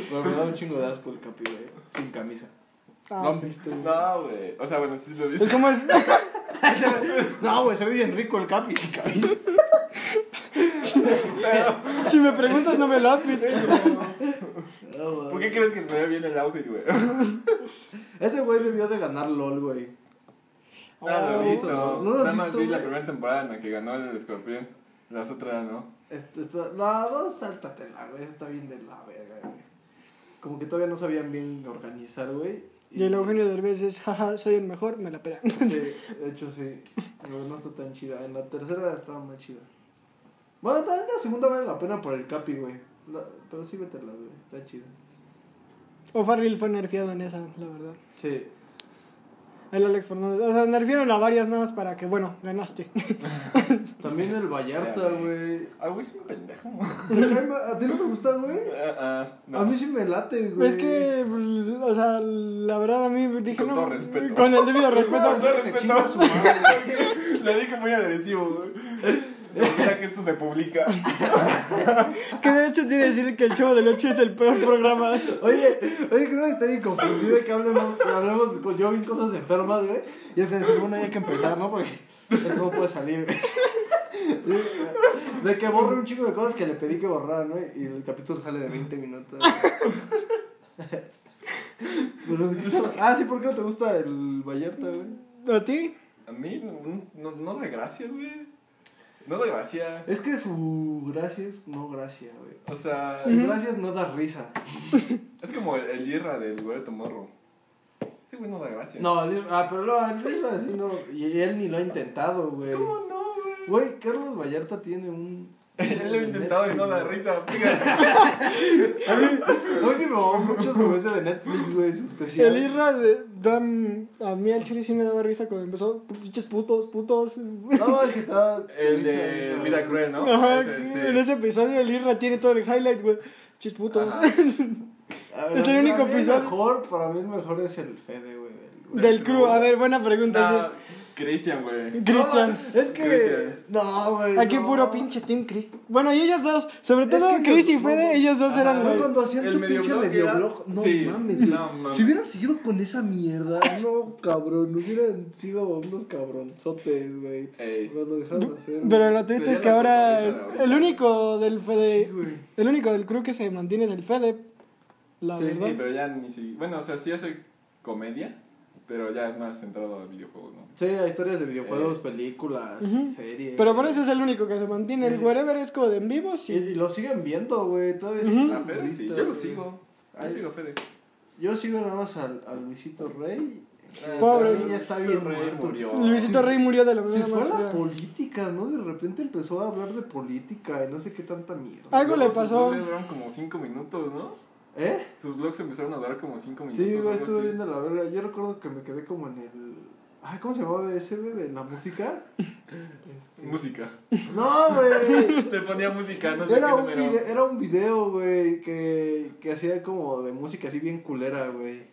Pero me da un chingo de asco el Capi, güey. Sin camisa. Ah, ¿Lo han sí. visto? güey? no, güey. O sea, bueno, sí lo Es viste. como es. No, güey, se ve bien rico el Capi sin camisa. Si me preguntas, no me lo outfit. No, güey. ¿Por qué crees que se ve bien el outfit, güey? Ese güey debió de ganar LOL, güey. No, lo he Oh. visto. ¿No lo Nada más vi la primera temporada en la que ganó el escorpión. Las otras, ¿no? Este, está, la dos, sáltatela, güey. Está bien de la verga, güey. Como que todavía no sabían bien organizar, güey. Y el Eugenio Derbez es, jaja, soy el mejor, me la pera. Sí, de hecho sí. Pero no está tan chida. En la tercera estaba más chida. Bueno, también la segunda vale la pena por el Capi, güey. La- pero sí vétela, güey. Está chida. O Farrell fue nerfeado en esa, la verdad. Sí. El Alex Fernández. O sea, nerfearon a varias más para que, bueno, ganaste. También el Vallarta, güey. Ah, güey, es un pendejo. ¿Te cae ma- ¿A ti no te gusta, güey? Ah, ah, no. A mí sí me late, güey. Es que, o sea, la verdad a mí dije, Con no. todo respeto. Con el debido respeto. Con todo respeto. Le dije muy agresivo, güey. Se olvida que esto se publica. Que de hecho tiene que decir que el Chavo del 8 es el peor programa. Oye, oye, creo que estoy inconfundido de que hablemos, hablemos con yo en cosas enfermas, güey. Y el Fede dice, bueno, ya hay que empezar, ¿no? Porque esto no puede salir, güey. De que borre un chico de cosas que le pedí que borrara, ¿no? Y el capítulo sale de 20 minutos. Pero, ¿de qué estaba- Ah, sí, ¿por qué no te gusta el Vallarta, güey? ¿A ti? A mí no, no, no da gracia, güey. No da gracia. Es que su gracia es no gracia, güey. O sea, Su gracia es no dar risa. es como el, el Irra del güero morro. Ese güey no da gracia. No, el- ah, pero no, el risa así no. Y él ni lo ha intentado, güey. ¿Cómo no, güey? Güey, Carlos Vallarta tiene un. Él lo he intentado y no da risa. A mí, a mí sí me mamó mucho su ese de Netflix, güey, su especial. El Irra de Dan, a mí al chile sí me daba risa cuando empezó. Pinches putos, putos. No, es que está. El de Vida Cruel, ¿no? Ajá, Ese, sí. en ese episodio el Irra tiene todo el highlight, güey. Pinches putos. Ver, Es el único para mí episodio. mejor, para mí el mejor es el Fede, güey. del- Del crew. A ver, buena pregunta. Nah, Cristian, güey. sí. Cristian. No, es que. No, güey. Aquí no. puro pinche Team Chris. Bueno, y ellos dos, sobre Es todo que Chris y ellos- Fede, no, ellos dos ajá, eran Güey, los- cuando hacían El su medio pinche blog medio era- blog. No sí, mames, güey. no. Si hubieran seguido con esa mierda, no, cabrón. Hubieran sido unos cabronzotes, güey. Ey. Pero lo dejaron de hacer. Pero lo triste es que ahora el único del Fede, Sí, güey. el único del crew que se mantiene es el Fede. La Sí, Sí, verdad. pero ya ni si... Bueno, o sea, sí hace comedia, pero ya es más centrado a videojuegos, ¿no? Sí, hay historias de videojuegos, Eh. películas, Ujú. series. Pero por eso es el único que se mantiene. Sí. El wherever es como de en vivo, Y, sí. y lo siguen viendo, güey. Todavía A sus Fede sí, yo lo sigo. Yo Ay. sigo a Fede. Yo sigo nada más al, al Luisito Rey. Ah, Pobre. Ya está bien Rey muerto. murió. Luisito Rey murió de la manera fue más a la política, ¿no? De repente empezó a hablar de política y no sé qué tanta mierda. Algo le pasó. vlogs duraron como 5 minutos, ¿no? ¿Eh? Sus vlogs empezaron a durar como 5 minutos. Sí, güey, estuve así. viendo la verga. Yo recuerdo que me quedé como en el. Ay, ¿cómo se llamaba ese, güey? De la música. Este- Música. No, güey. Te ponía música, no sé Era qué un, número. video, era un video, güey, que, que hacía como de música así bien culera, güey.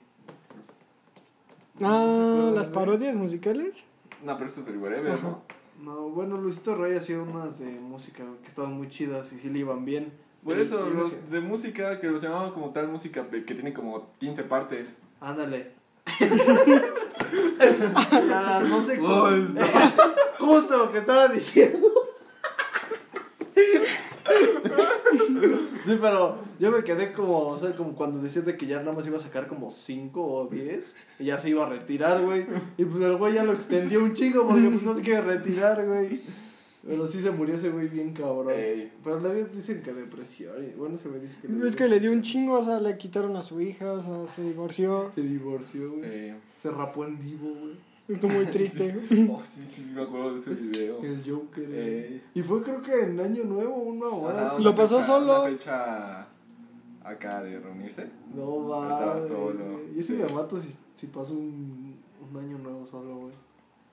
Ah, ¿Se las parodias musicales. No, pero esto es del wherever. ¿no? No, bueno, Luisito Rey hacía unas de música que estaban muy chidas y sí le iban bien. Por eso, los de música, que los llamaban como tal música, que tiene como 15 partes. Ándale. 12 Oh, con... Justo lo que estaba diciendo. Sí, pero yo me quedé como, o sea, como cuando decían de que ya nada más iba a sacar como 5 o 10 y ya se iba a retirar, güey. Y pues el güey ya lo extendió un chingo porque pues no se quiere retirar, güey. Pero sí se murió ese güey bien cabrón. Ey. Pero le dicen que depresión. Bueno, ese güey dice que le Es que le dio un chingo, o sea, le quitaron a su hija, o sea, se divorció. Se divorció, güey. Se rapó en vivo, güey. Estuvo muy triste. oh, sí, sí, me acuerdo de ese video. El Joker. Y fue creo que en Año Nuevo, una hora. Así. Lo pasó fecha- solo. Una fecha acá de reunirse. No va. Estaba solo. Y ese Sí. me mato si, si paso un, un año nuevo solo, güey.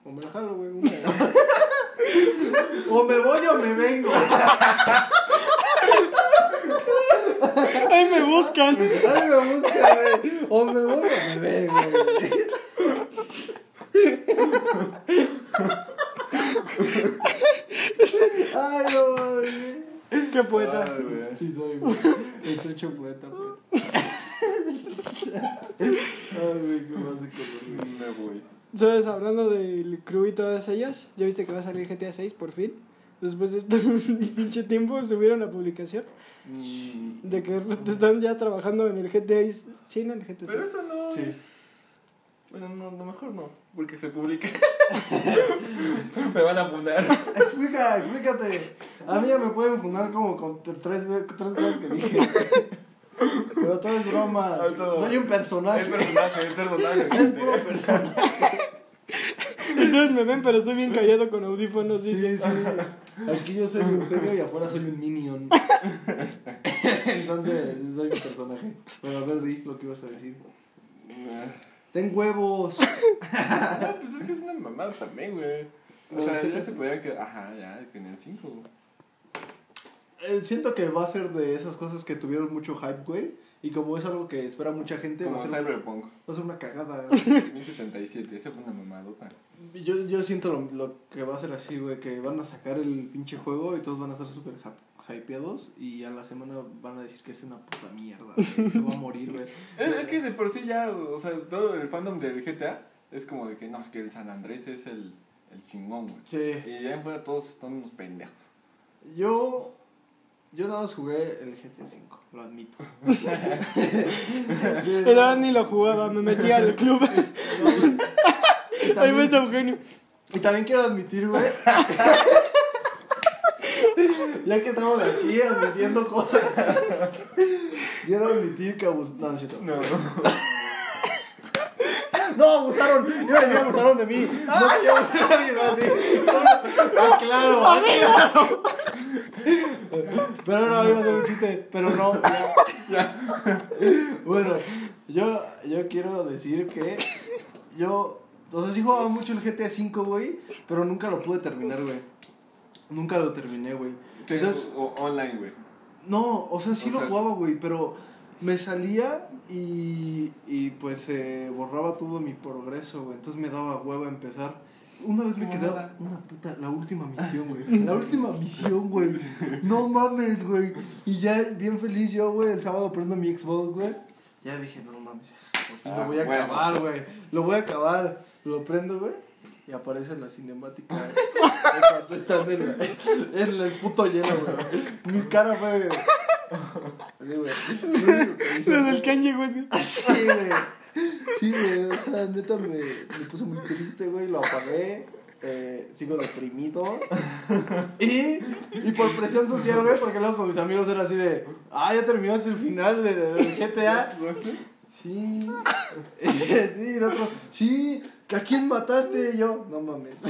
O me la jalo, güey. o me voy o me vengo. ¡Ay, me buscan! Ay, me busca, güey. O me voy o me vengo, güey. Ay, no, güey. ¡Qué poeta! Ay, güey. Sí, soy, güey. Estrecho poeta, pues. Ay, güey, qué más de color, güey. Me voy. ¿Sabes? Hablando del crew y todas ellas, ¿ya viste que va a salir GTA 6 por fin? Después de un pinche tiempo subieron la publicación Mm, de que están ya trabajando en el GTA 6. Sí, no, en el GTA 6. Pero eso no Sí. es... Bueno, no, no, mejor no, porque se publica. me van a fundar. Explica, explícate. A mí ya me pueden fundar como con tres, tres cosas que dije. Pero todo es broma. Soy un personaje. Es personaje, es personaje. Es puro personaje. Ustedes me ven, pero estoy bien callado con audífonos. Sí, dice. sí. Aquí yo soy un genio y afuera soy un minion. Entonces, soy un personaje. Pero a ver, di lo que ibas a decir. Ten huevos. No, pues es que es una mamada también, güey. O sea, sí. ya se podría que. Ajá, ya, que en el 5. Eh, siento que va a ser de esas cosas que tuvieron mucho hype, güey. Y como es algo que espera mucha gente, va a, ser, Cyberpunk va a ser una cagada. 2077, esa fue una mamadota. Yo, yo siento lo, lo que va a ser así, güey, que van a sacar el pinche juego y todos van a estar súper hy- hypeados y a la semana van a decir que es una puta mierda, se va a morir, güey. Es, es que de por sí ya, o sea, todo el fandom del GTA es como de que no, es que el San Andrés es el, el chingón, güey. Sí, Y ya en fuera todos son unos pendejos. yo, yo nada más jugué el GTA V, lo admito. Verdad ni lo jugaba, me metía al club. Ahí ves a Eugenio. Y también quiero admitir, güey. ya que estamos aquí admitiendo cosas. quiero admitir que abus... No, no. No. No, abusaron. Iba a decir abusaron de mí. No quiero abusar a alguien así. Ah, claro, ah, claro. Pero no, iba a hacer un chiste. Pero no, ya. Bueno, yo, yo quiero decir que yo, o sea, sí jugaba mucho el GTA V, güey, pero nunca lo pude terminar, güey. Nunca lo terminé, güey. Sí, Entonces, o- online, güey. no, o sea, sí O lo sea- jugaba, güey, pero me salía y, y pues se borraba todo mi progreso, güey. Entonces me daba huevo empezar. Una vez me nada. una puta, la última misión, güey. La última misión, güey. No mames, güey. Y ya bien feliz yo, güey, el sábado prendo mi Xbox, güey. Ya dije, no mames, por fin Ah, lo voy a bueno. acabar, güey. Lo voy a acabar. Lo prendo, güey. Y aparece la cinemática de cuando están en, la- en el puto hielo, güey. Mi cara fue. Así, güey. Lo Lo del Kanye, güey. Sí, güey. Sí, güey. O sea, neta me, me puse muy triste, güey. Lo apagué. Eh, sigo deprimido. Y, y por presión social, güey, porque luego con mis amigos era así de. Ah, ya terminaste el final de, de- del GTA. Sí. Sí, el otro, sí, ¿a quién mataste? Y yo, no mames.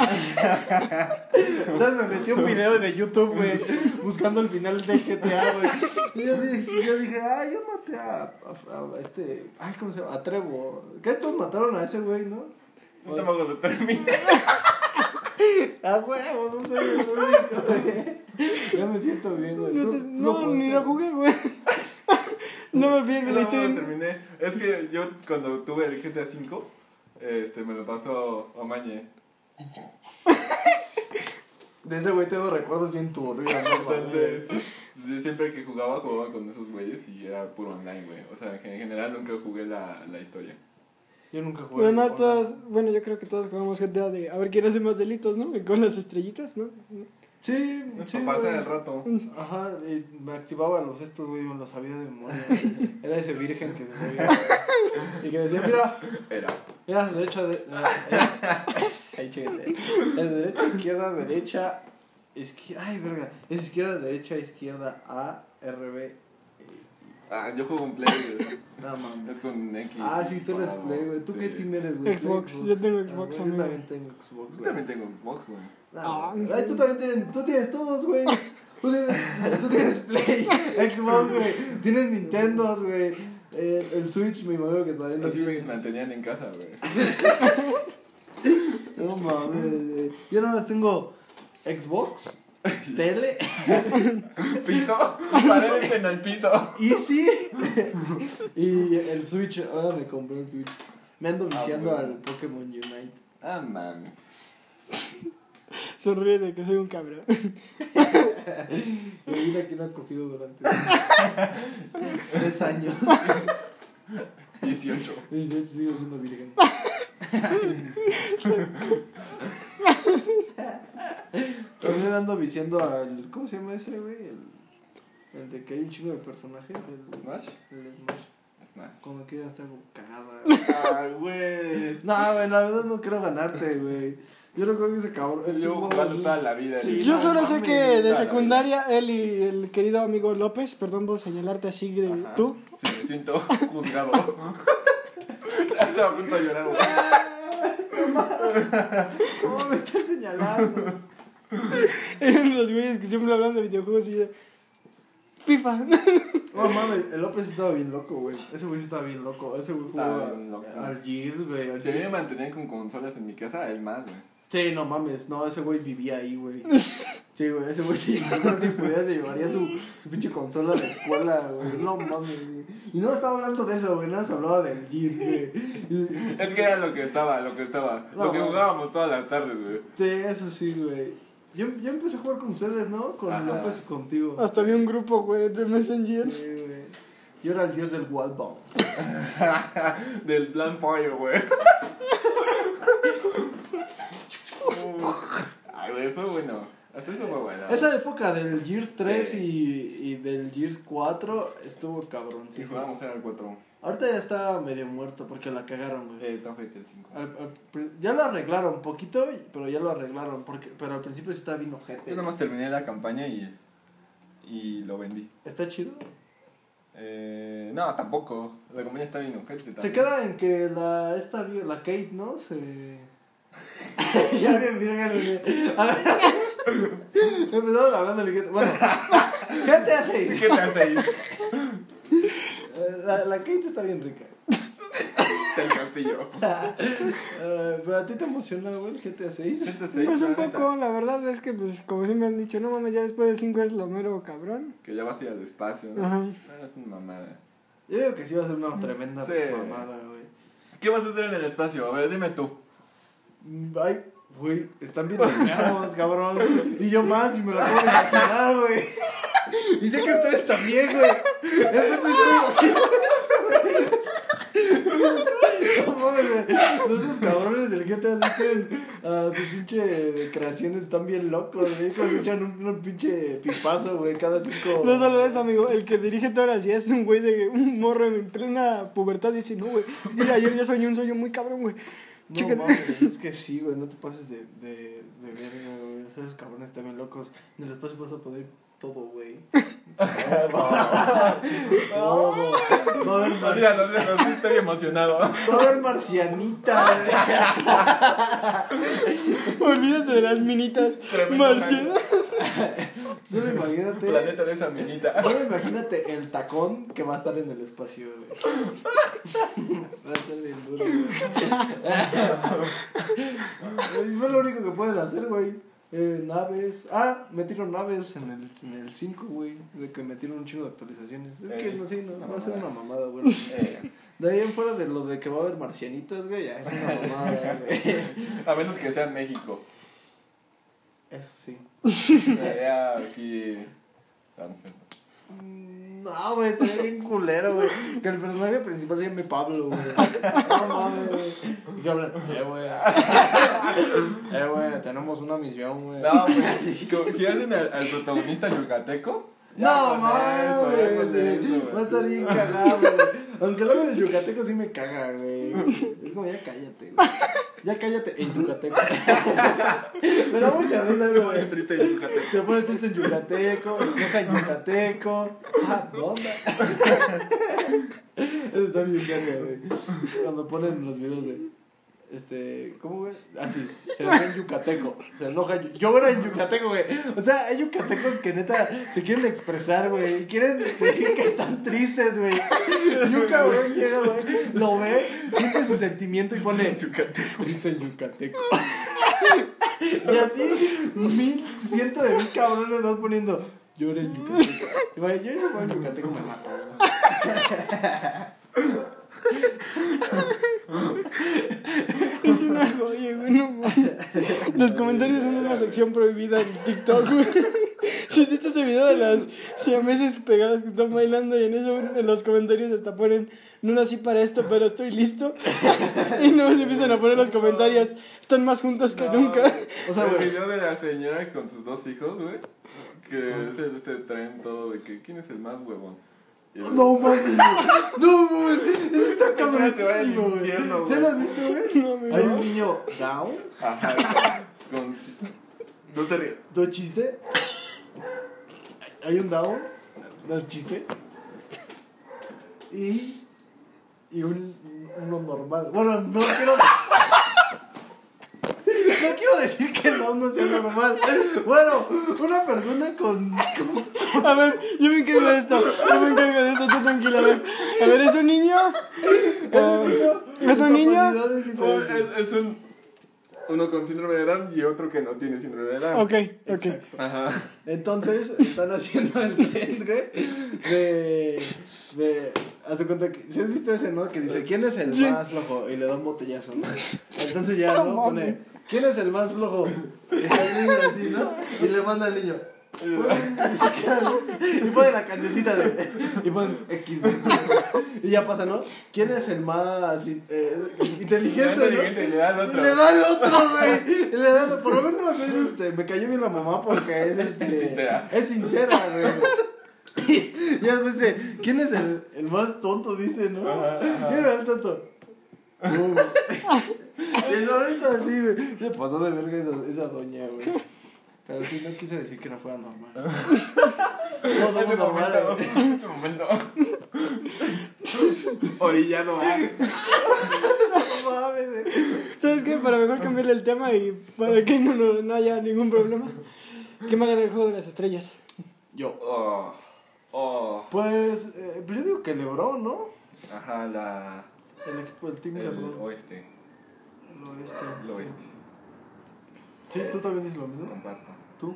Entonces me metí un video de YouTube, güey, buscando el final del GTA, güey. Y yo dije, yo dije, ay, yo maté a, a- a este, ay, ¿cómo se llama? A Trevo. ¿Qué todos mataron a ese güey, no? No te me acuerdo, terminé. A huevo, no soy el único, güey. Ya me siento bien, güey. No, ¿Tú- te- tú no, ni lo jugué, güey. No me olvides de No, la no, lo historia. terminé. Es que yo cuando tuve el GTA V, este, me lo pasó Omañe. De ese güey tengo recuerdos bien turbios, no. Entonces, yo siempre que jugaba, jugaba con esos güeyes y era puro online, güey. O sea, en general nunca jugué la, la historia. Yo nunca jugué. Además, todas, bueno, yo creo que todos jugamos GTA de a ver quién hace más delitos, ¿no? Con las estrellitas, ¿no? Sí, sí. pasar el rato. Ajá, y me activaba los estos, güey, me los sabía de memoria. Era ese virgen que se sabía. Y que decía, mira, Era. mira, derecha, de. mira, Ahí chéquete. Derecha, izquierda, derecha, izquierda. Ay, verga. Es izquierda, derecha, izquierda, A, R, B. Ah, yo juego en Play, güey. No mames. Es con X. Ah, sí, tú eres Play, güey. ¿Tú sí. qué team eres, güey? Xbox, yo tengo Ah, Xbox, güey, Yo también tengo Xbox, Yo güey. también tengo Xbox, güey. Ah, Ah, ay, tú también tienes, tú tienes todos, güey. Tú tienes, tú tienes Play, Xbox, güey. Tienes Nintendo, güey. Eh, el Switch, me imagino que todavía lo Así me mantenían en casa, güey. No mames, güey. Yo nada más tengo Xbox, tele, ¿Piso? Paredes en el piso. Easy y el Switch. Ahora me compré el Switch. Me ando Ah, viciando al Pokémon Unite. Ah, mames. Sonríe de que soy un cabrón. Mi vida que no ha cogido durante tres años. 18. Y de hecho sigo siendo virgen. También ando viciando al. ¿Cómo se llama ese, güey? El, el de que hay un chingo de personajes. El ¿Smash? El Smash. Smash. Cuando quiera estar como cagada. Ah, güey. no, güey, la verdad no quiero ganarte, güey. Yo recuerdo que ese cabrón. el Llevo tipo jugando toda la vida. Sí. Yo solo sé que de secundaria él y el querido amigo López, perdón por señalarte así de Ajá. tú, Sí, me siento juzgado. ya estaba a punto de llorar, güey. ¿Cómo me están señalando? eran los güeyes que siempre hablan de videojuegos y de FIFA. No mames, el López estaba bien loco, güey. Ese güey sí estaba bien loco. Ese güey loco. al Gears, güey. Si a mí me mantenían con consolas en mi casa, él más, güey. Sí, no mames. No, ese güey vivía ahí, güey. Sí, güey, ese güey sí. Si pudiera, se llevaría su, su pinche consola a la escuela, güey. No mames, güey. Y no estaba hablando de eso, güey. Nada se hablaba del Gears, güey. Y- Es que era lo que estaba, lo que estaba. No, lo que no. jugábamos todas las tardes, güey. Sí, eso sí, güey. Yo, yo empecé a jugar con ustedes, ¿no? Con Ajá. López y contigo. Hasta había un grupo, güey, de Messenger. Sí, güey. Yo era el dios del wall bounce. Del Plan Fire, güey. Ay, güey, fue bueno. Hasta eso fue. Esa época del Gears 3 Sí. y, y del Gears 4 estuvo cabrón. Si jugábamos era el 4. Ahorita ya está medio muerto porque la cagaron, güey. Eh, Tom Hate el 5. Al- al ya lo arreglaron un poquito, pero ya lo arreglaron. Porque, pero al principio sí estaba bien Yo ojete. nomás terminé la campaña y, y lo vendí. ¿Está chido? Eh, no, tampoco. La campaña está bien ojete Se también. queda en que la, esta, la Kate, ¿no? Se... ya bien, bien, bien, bien. A ver. Empezamos hablando de GTA. Bueno, GTA 6. ¿Qué te hace ahí? La, la Kate está bien rica. El castillo. Eh, pero a ti te emociona, güey, el GTA 6. Pues un poco, la verdad es que, pues, como siempre han dicho, no mames, ya después de 5 es lo mero cabrón. Que ya vas a ir al espacio, ¿no? Ajá. Ah, Es una mamada. Yo digo que sí va a ser una tremenda Sí. mamada, güey. ¿Qué vas a hacer en el espacio? A ver, dime tú. Ay, güey, están bien enfermos, cabrón. Y yo más, y me lo de imaginar, güey. Y sé que ustedes también, güey. Entonces yo. No. Esos cabrones del GTA tienen ah, sus pinche creaciones están bien locos, güey. Cuando echan un, un pinche pipazo, güey, cada cinco. No solo eso, amigo, el que dirige todas las ideas es un güey de un morro en plena pubertad. Dice, no, güey, que ayer yo soñé un sueño muy cabrón, güey. No mames, es que sí, güey, no te pases de, de, de verga, güey. Esos cabrones están bien locos. En el espacio vas a poder todo, güey. Todo. Va a haber mar- Olvídalo, olvídalo, sí estoy emocionado. va a haber marcianita. Olvídate de las minitas marcianas. Solo imagínate. Planeta de esa minita. Solo imagínate el tacón que va a estar en el espacio, güey. Va a estar bien duro, güey. Fue lo único que puedes hacer, güey. Eh, naves. Ah, metieron naves en el, en el 5, güey. De que metieron un chingo de actualizaciones. Es que Eh, no sé, no, va a ser una mamada. güey. Eh, De ahí en fuera de lo de que va a haber marcianitas, güey, ya es una mamada, güey. a menos que sea en México. Eso sí. Allá aquí. ah, no sé. No, güey, está bien culero, güey. Que el personaje principal se llame Pablo, güey. No mames, güey. Y que hablan, eh, güey. Eh, güey, tenemos una misión, güey. No, pues, como- si hacen al, al protagonista yucateco. ya No, mames, güey. güey. Va a estar bien cagado, güey. Aunque luego el yucateco sí me caga, güey. Es como, ya cállate, güey. Ya cállate, el yucateco. Me da mucha risa, Se pone güey. triste el yucateco. Se pone triste en yucateco, se enoja en yucateco. Ah, bomba. Eso está bien verga, güey. Cuando ponen los videos de. Este, ¿cómo, güey? Así, se enoja en yucateco. Se enoja. Llora en yucateco, güey. O sea, hay yucatecos que neta se quieren expresar, güey. Y quieren decir que están tristes, güey. Y un cabrón llega, güey, lo ve, siente su sentimiento y pone. Yucateco. Triste en yucateco. Y así, mil, ciento de mil cabrones van poniendo. Llora en yucateco. Y vaya, yo fuera en yucateco me mato, güey, no mames. Los comentarios son una sección prohibida en TikTok, güey. Si has visto ese video de las siameses pegadas que están bailando y en eso en los comentarios hasta ponen no nací para esto, pero estoy listo. Y no se empiezan a poner los comentarios, están más juntos que nunca. O sea, el güey. video de la señora con sus dos hijos, güey. Que es el, este tren todo de que quién es el más huevón. No mames. No mames. Eso está cabronísimo, güey. infierno, ¿Se güey. lo has visto, güey? No, Hay no. un niño down. Ajá. Con. No se ríe. Hay un down. ¿Do chiste? Y. Y un. Uno normal. Bueno, no quiero. No quiero decir que no, no sea normal. Bueno, una persona con. con- A ver, yo me encargo de esto. Yo me encargo de esto, tú tranquila. A ver, a ver ¿es un niño? Es un niño. ¿Es un con niño? capacidades Oh, es, es un. Uno con síndrome de Down y otro que no tiene síndrome de Down. Ok, ok. Exacto. Ajá. Entonces, están haciendo el trend, güey, de... de haz de cuenta que... ¿Sí has visto ese, no? Que dice, ¿quién es el Sí. más flojo? Y le da un botellazo, ¿no? Entonces ya, ¿no? Pone. ¿Quién es el más flojo? Y está el niño así, ¿no? Y le manda al niño. Y se queda, y pone la cancioncita de. Y pone X. Y ya pasa, ¿no? ¿Quién es el más eh, inteligente? ¿no? Inteligente, le da al otro. Le otro, güey. Le da al- Por lo menos es este. Me cayó bien la mamá porque es este. Es sincera. Es sincera, güey. Y, y después dice, ¿quién es el, el más tonto? Dice, ¿no? ¿Quién es el tonto? Uh. y el bonito así, güey. Se pasó de verga esa, esa doña, güey. Pero sí, no quise decir que no fuera normal. No somos Ese normales. momento. Ese momento. Orillado. ah. No mames, güey. ¿Sabes qué? Para mejor cambiarle el tema y para que no, no, no haya ningún problema. ¿Quién va a ganar el juego de las estrellas? Yo. Oh. Oh. Pues, eh, pues yo digo que Lebron, ¿no? Ajá, la. El equipo del Team El Lebron. oeste. El oeste. El oeste. Sí, tú también dices lo mismo. Comparto. Tú.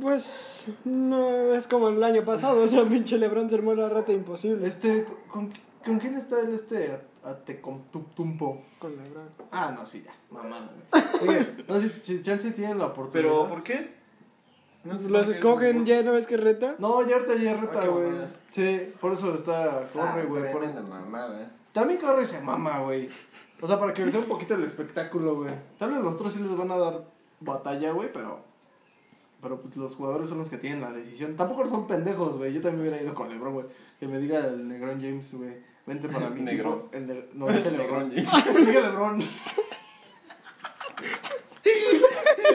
Pues no es como el año pasado, o sea, pinche Lebron se armó la rata imposible. Este, ¿con, con quién está el este Atecomtumpo? Con Lebron. Ah, no, sí, ya. Mamá, güey. Oye, no, si, si chance tienen la oportunidad. Pero, ¿por qué? No Los es escogen, ya no ves que reta. No, ya ahorita ya Ah, reta, qué güey. Sí, por eso está, Ah, corre, güey. por mamada, eh. También corre y se mama, güey. O sea, para que sea un poquito el espectáculo, güey. Tal vez los otros sí les van a dar batalla, güey, pero. Pero pues, los jugadores son los que tienen la decisión. Tampoco son pendejos, güey. Yo también hubiera ido con LeBron, güey. Que me diga el Negrón James, güey. Vente para mi Negrón. El ne- No, dije LeBron. James. dije LeBron.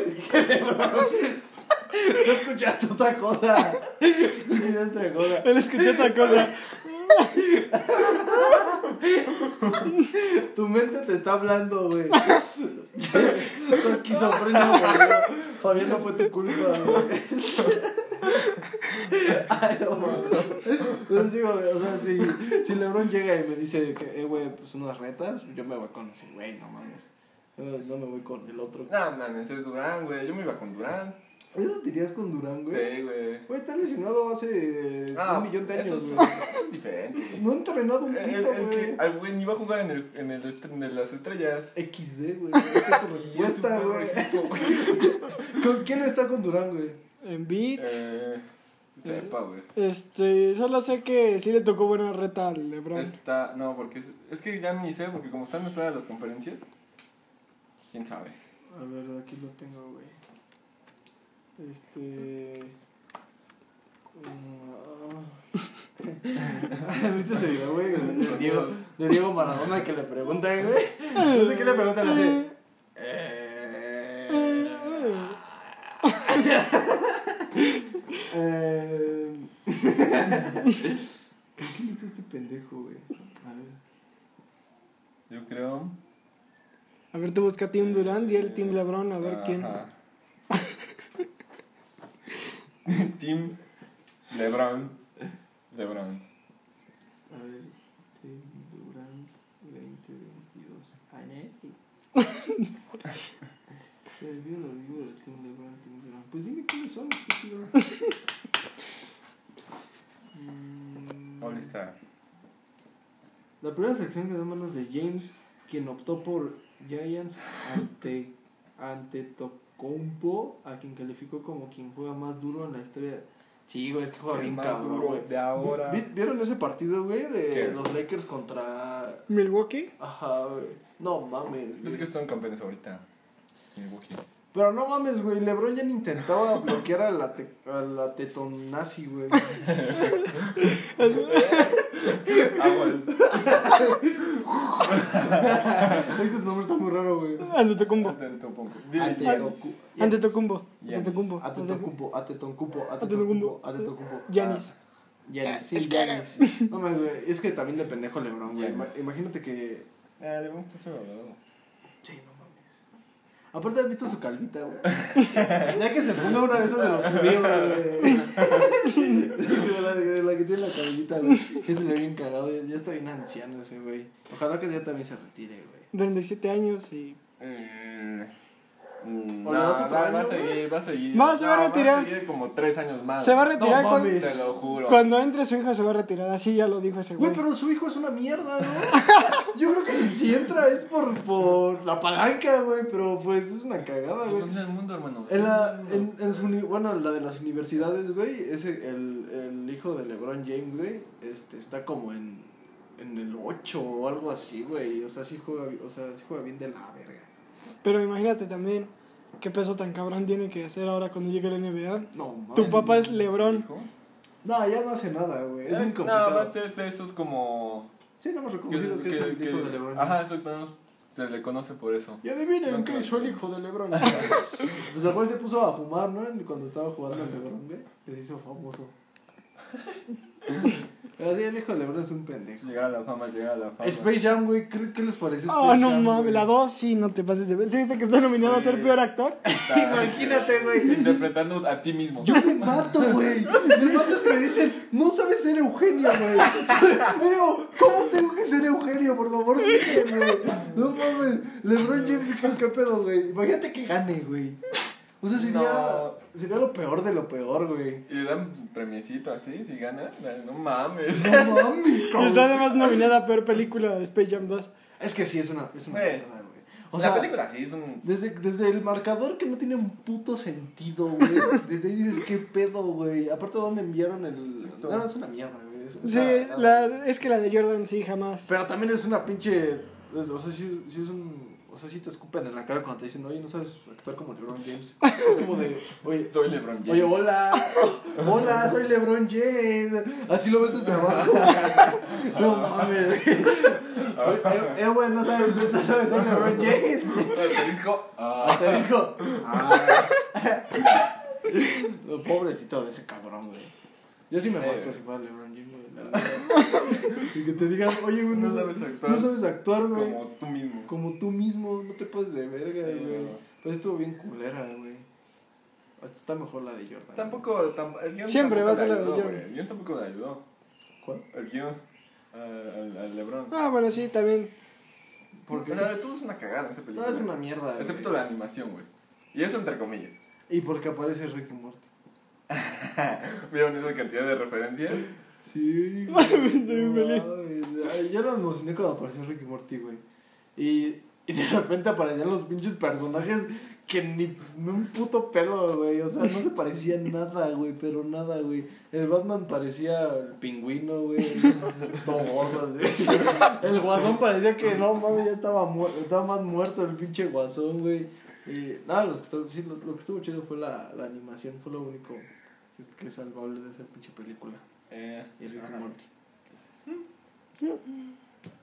dije LeBron. No escuchaste otra cosa. Escuchaste otra cosa. Él escuchó otra cosa. Tu mente te está hablando, güey. Tu esquizofrenia, güey. Fabián, no fue tu culpa, güey. Ay, no mames. Entonces digo, o sea, si, si LeBron llega y me dice que, eh, güey, pues unas retas, yo me voy con ese, güey, no mames. Yo no me voy con el otro. No mames, es Durán, güey. Yo me iba con Durán. ¿Eso te irías con Durán, güey? Sí, güey. Güey, está lesionado hace Ah, un millón de eso años, es- güey. Eso es diferente. No ha entrenado un El, el- pito, el güey. al güey ni va a jugar en el, en el en las estrellas. XD, güey. Esta es tu respuesta, güey. ¿Con quién está con Durán, güey? En beat. Eh, sepa, güey. Este, solo sé que sí le tocó buena reta al Lebron. Está, no, porque es, es que ya ni sé, porque como están mezcladas las conferencias, quién sabe. A ver, aquí lo tengo, güey. Este. ¿Viste ese video, güey? De Diego, de Diego Maradona que le preguntan, güey. No sé qué le preguntan así. Eh. Eh. ¿Qué hizo este pendejo, güey? A ver. Yo creo. A ver, tú busca Team Durant y el Team Lebron, a ver quién. Team LeBron. LeBron. A ver, Tim Durant 2022. Añe. El lo digo de Tim LeBron, Tim Durant. Pues dime quiénes son, estúpido. Mm, All Star. La primera selección quedó en manos de James, quien optó por Giants ante, ante Tocompo, a quien calificó como quien juega más duro en la historia. Sí, güey, es que juega bien cabrón, güey. de ahora. ¿Vis- ¿Vieron ese partido, güey, de ¿Qué? los Lakers contra... Milwaukee. Ajá, güey. No mames, güey. Es que son campeones ahorita. Milwaukee. Pero no mames, güey. LeBron ya ni intentaba bloquear a la, te a la tetonazi, güey. Es que su nombre está muy raro, güey. Ante Tocumbo. Antetokounmpo. Antetoku- Ante Tocumbo. Yanis. Ante Tocumbo. Atetokumpo, Atetokumpo, Antetokounmpo. Atetokumpo, Atetokumpo. Yanis. Yanis, sí, Es que- Yanis. No mames, güey. Es que también de pendejo LeBron, güey. Yanis. Ima- Imagínate que... Ah, le vamos a hacer hablado. Sí, no. Aparte, ¿has visto su calvita, güey? Ya que se ponga una de esas de los judíos, güey. De la, de la que tiene la cabellita, güey. Que se le ve bien cagado. Ya ya está bien anciano ese, güey. Ojalá que ya también se retire, güey. 37 años y. Mm, Mm, ¿O no, va, año, va a seguir, va a seguir. Va, se va a retirar. Va a seguir como tres años más. Se va a retirar No cuando, mames. Te lo juro. cuando entre su hija se va a retirar, así ya lo dijo ese güey. Güey, pero su hijo es una mierda, ¿no? Yo creo que si, si entra es por, por la palanca, güey, pero pues es una cagada, güey. Es el mundo, hermano. En la, Es en, mundo. en su, bueno, la de las universidades, güey, ese, el, el hijo de LeBron James, güey, este, está como en, en el 8 o algo así, güey, o sea, sí juega, o sea, sí juega bien de la verga. Pero imagínate también qué peso tan cabrón tiene que hacer ahora cuando llegue la NBA. No, mames. Tu papá es LeBron. No, ya no hace nada, güey, es Eh, muy No, complicado. va a ser de esos como. Sí, nada más reconocido que, es el hijo de LeBron. Ajá, eso no, se le conoce por eso. Y adivinen No, qué hizo el hijo de LeBron. pues el güey se puso a fumar, ¿no? Cuando estaba jugando el LeBron, güey, que se hizo famoso. Pero sí, el hijo de LeBron es un pendejo. Llegar a la fama, llegar a la fama. Space Jam, güey, ¿qué, qué les pareció Space Oh, no Jam, mames, güey? la 2 sí, no te pases de ver. ¿Sí viste que está nominado a ser Sí. peor actor? Está- Imagínate, güey. Interpretando a ti mismo. Yo me mato, güey. Me mato si me dicen, no sabes ser Eugenio, güey. Digo, ¿cómo tengo que ser Eugenio? Por favor, dime, güey. No mames. LeBron James, ¿qué, qué pedo, güey? Imagínate que gane, güey. O sea, sería, No. sería lo peor de lo peor, güey. Y le dan premiecito así, si gana. No mames. No mames, Y está además nominada a peor película de Space Jam 2. Es que sí, es una, es una Güey. mierda, güey. O la sea, película sí es un. Desde, desde el marcador que no tiene un puto sentido, güey. Desde ahí dices, ¿qué pedo, güey? Aparte, ¿dónde enviaron el...? Exacto. No, es una mierda, güey. Es- Sí, sea, la, es que la de Jordan sí, jamás. Pero también es una pinche... O sea, sí, sí es un... Sea, sí te escupen en la cara cuando te dicen, oye, no sabes actuar como LeBron James. Es como de, oye... Soy LeBron James. Oye, hola, hola, soy LeBron James. Así lo ves desde abajo. No mames. Eh, eh, güey, no sabes, no sabes, soy LeBron James. Disco. Ah. Hasta disco. Ah. Pobrecito de ese cabrón, güey. Yo sí me Eh. mato si fuera LeBron James. Y que te digan, oye, güey, No sabes actuar. No sabes actuar, güey. Como tú mismo. Como tú mismo, no te pases de verga, güey. Pues estuvo bien culera, güey. Hasta está mejor la de Jordan. Tampoco. tam- el guion Siempre tampoco va a ser la de Jordan. güey. El guion tampoco le ayudó. ¿Cuál? El guion. Al, al LeBron. Ah, bueno, sí, también. Porque O sea, todo es una cagada esa película. no, es una mierda, güey. Excepto la animación, güey. Y eso entre comillas. Y porque aparece Ricky Morty. ¿Vieron esa cantidad de referencias? Sí, Estoy bien feliz. Ay, Yo lo emocioné cuando apareció Ricky Morty, güey. Y, y de repente aparecían los pinches personajes que ni ni un puto pelo, güey. O sea, no se parecían nada, güey, pero nada, güey. El Batman parecía el pingüino, güey. Todo gordo, así. El guasón parecía que no mames, ya estaba, muerto, estaba más muerto el pinche guasón, güey. Y nada, los que estuvo, sí, lo, lo que estuvo chido fue la, la animación, fue lo único que es salvable de esa pinche película. Eh, Y Ricky ajá. Morty.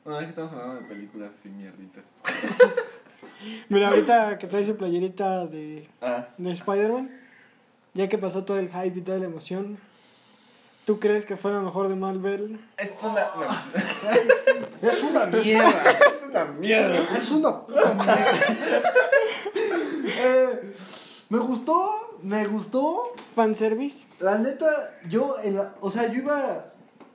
Bueno, es que estamos hablando de películas sin mierditas. Mira, ahorita que traes su playerita de, Ah, de Spider-Man, ya que pasó todo el hype y toda la emoción, ¿tú crees que fue la mejor de Marvel? es una. no, Es una mierda. es una mierda. es una puta mierda. Eh, me gustó, me gustó. ¿Fanservice? La neta, yo, en la, o sea, yo iba,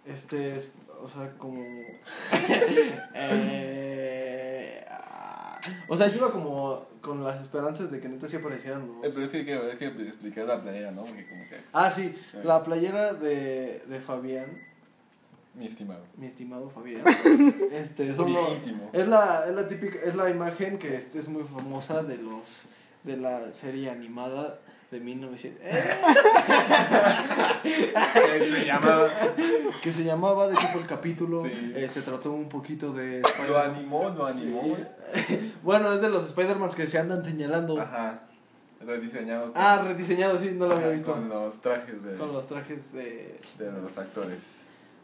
este, es- o sea, como... eh, ah, o sea, yo iba como con las esperanzas de que neta sí aparecieran Eh, los... pero es que hay que, hay que explicar la playera, ¿no? Porque como que. Ah, sí, la playera de, de Fabián, Mi estimado. mi estimado Fabián, este, son. Es la, es la típica, es la imagen que este es muy famosa de los de la serie animada de 1900 eh, se llamaba. que se llamaba, de hecho fue el capítulo, Sí. eh, se trató un poquito de Lo Spider-Man. animó, lo animó, Sí. güey. Bueno, es de los Spider-Mans que se andan señalando. Ajá. Rediseñado. con- Ah, rediseñado, sí, no lo había visto. Con los trajes de, Con los trajes de de los actores.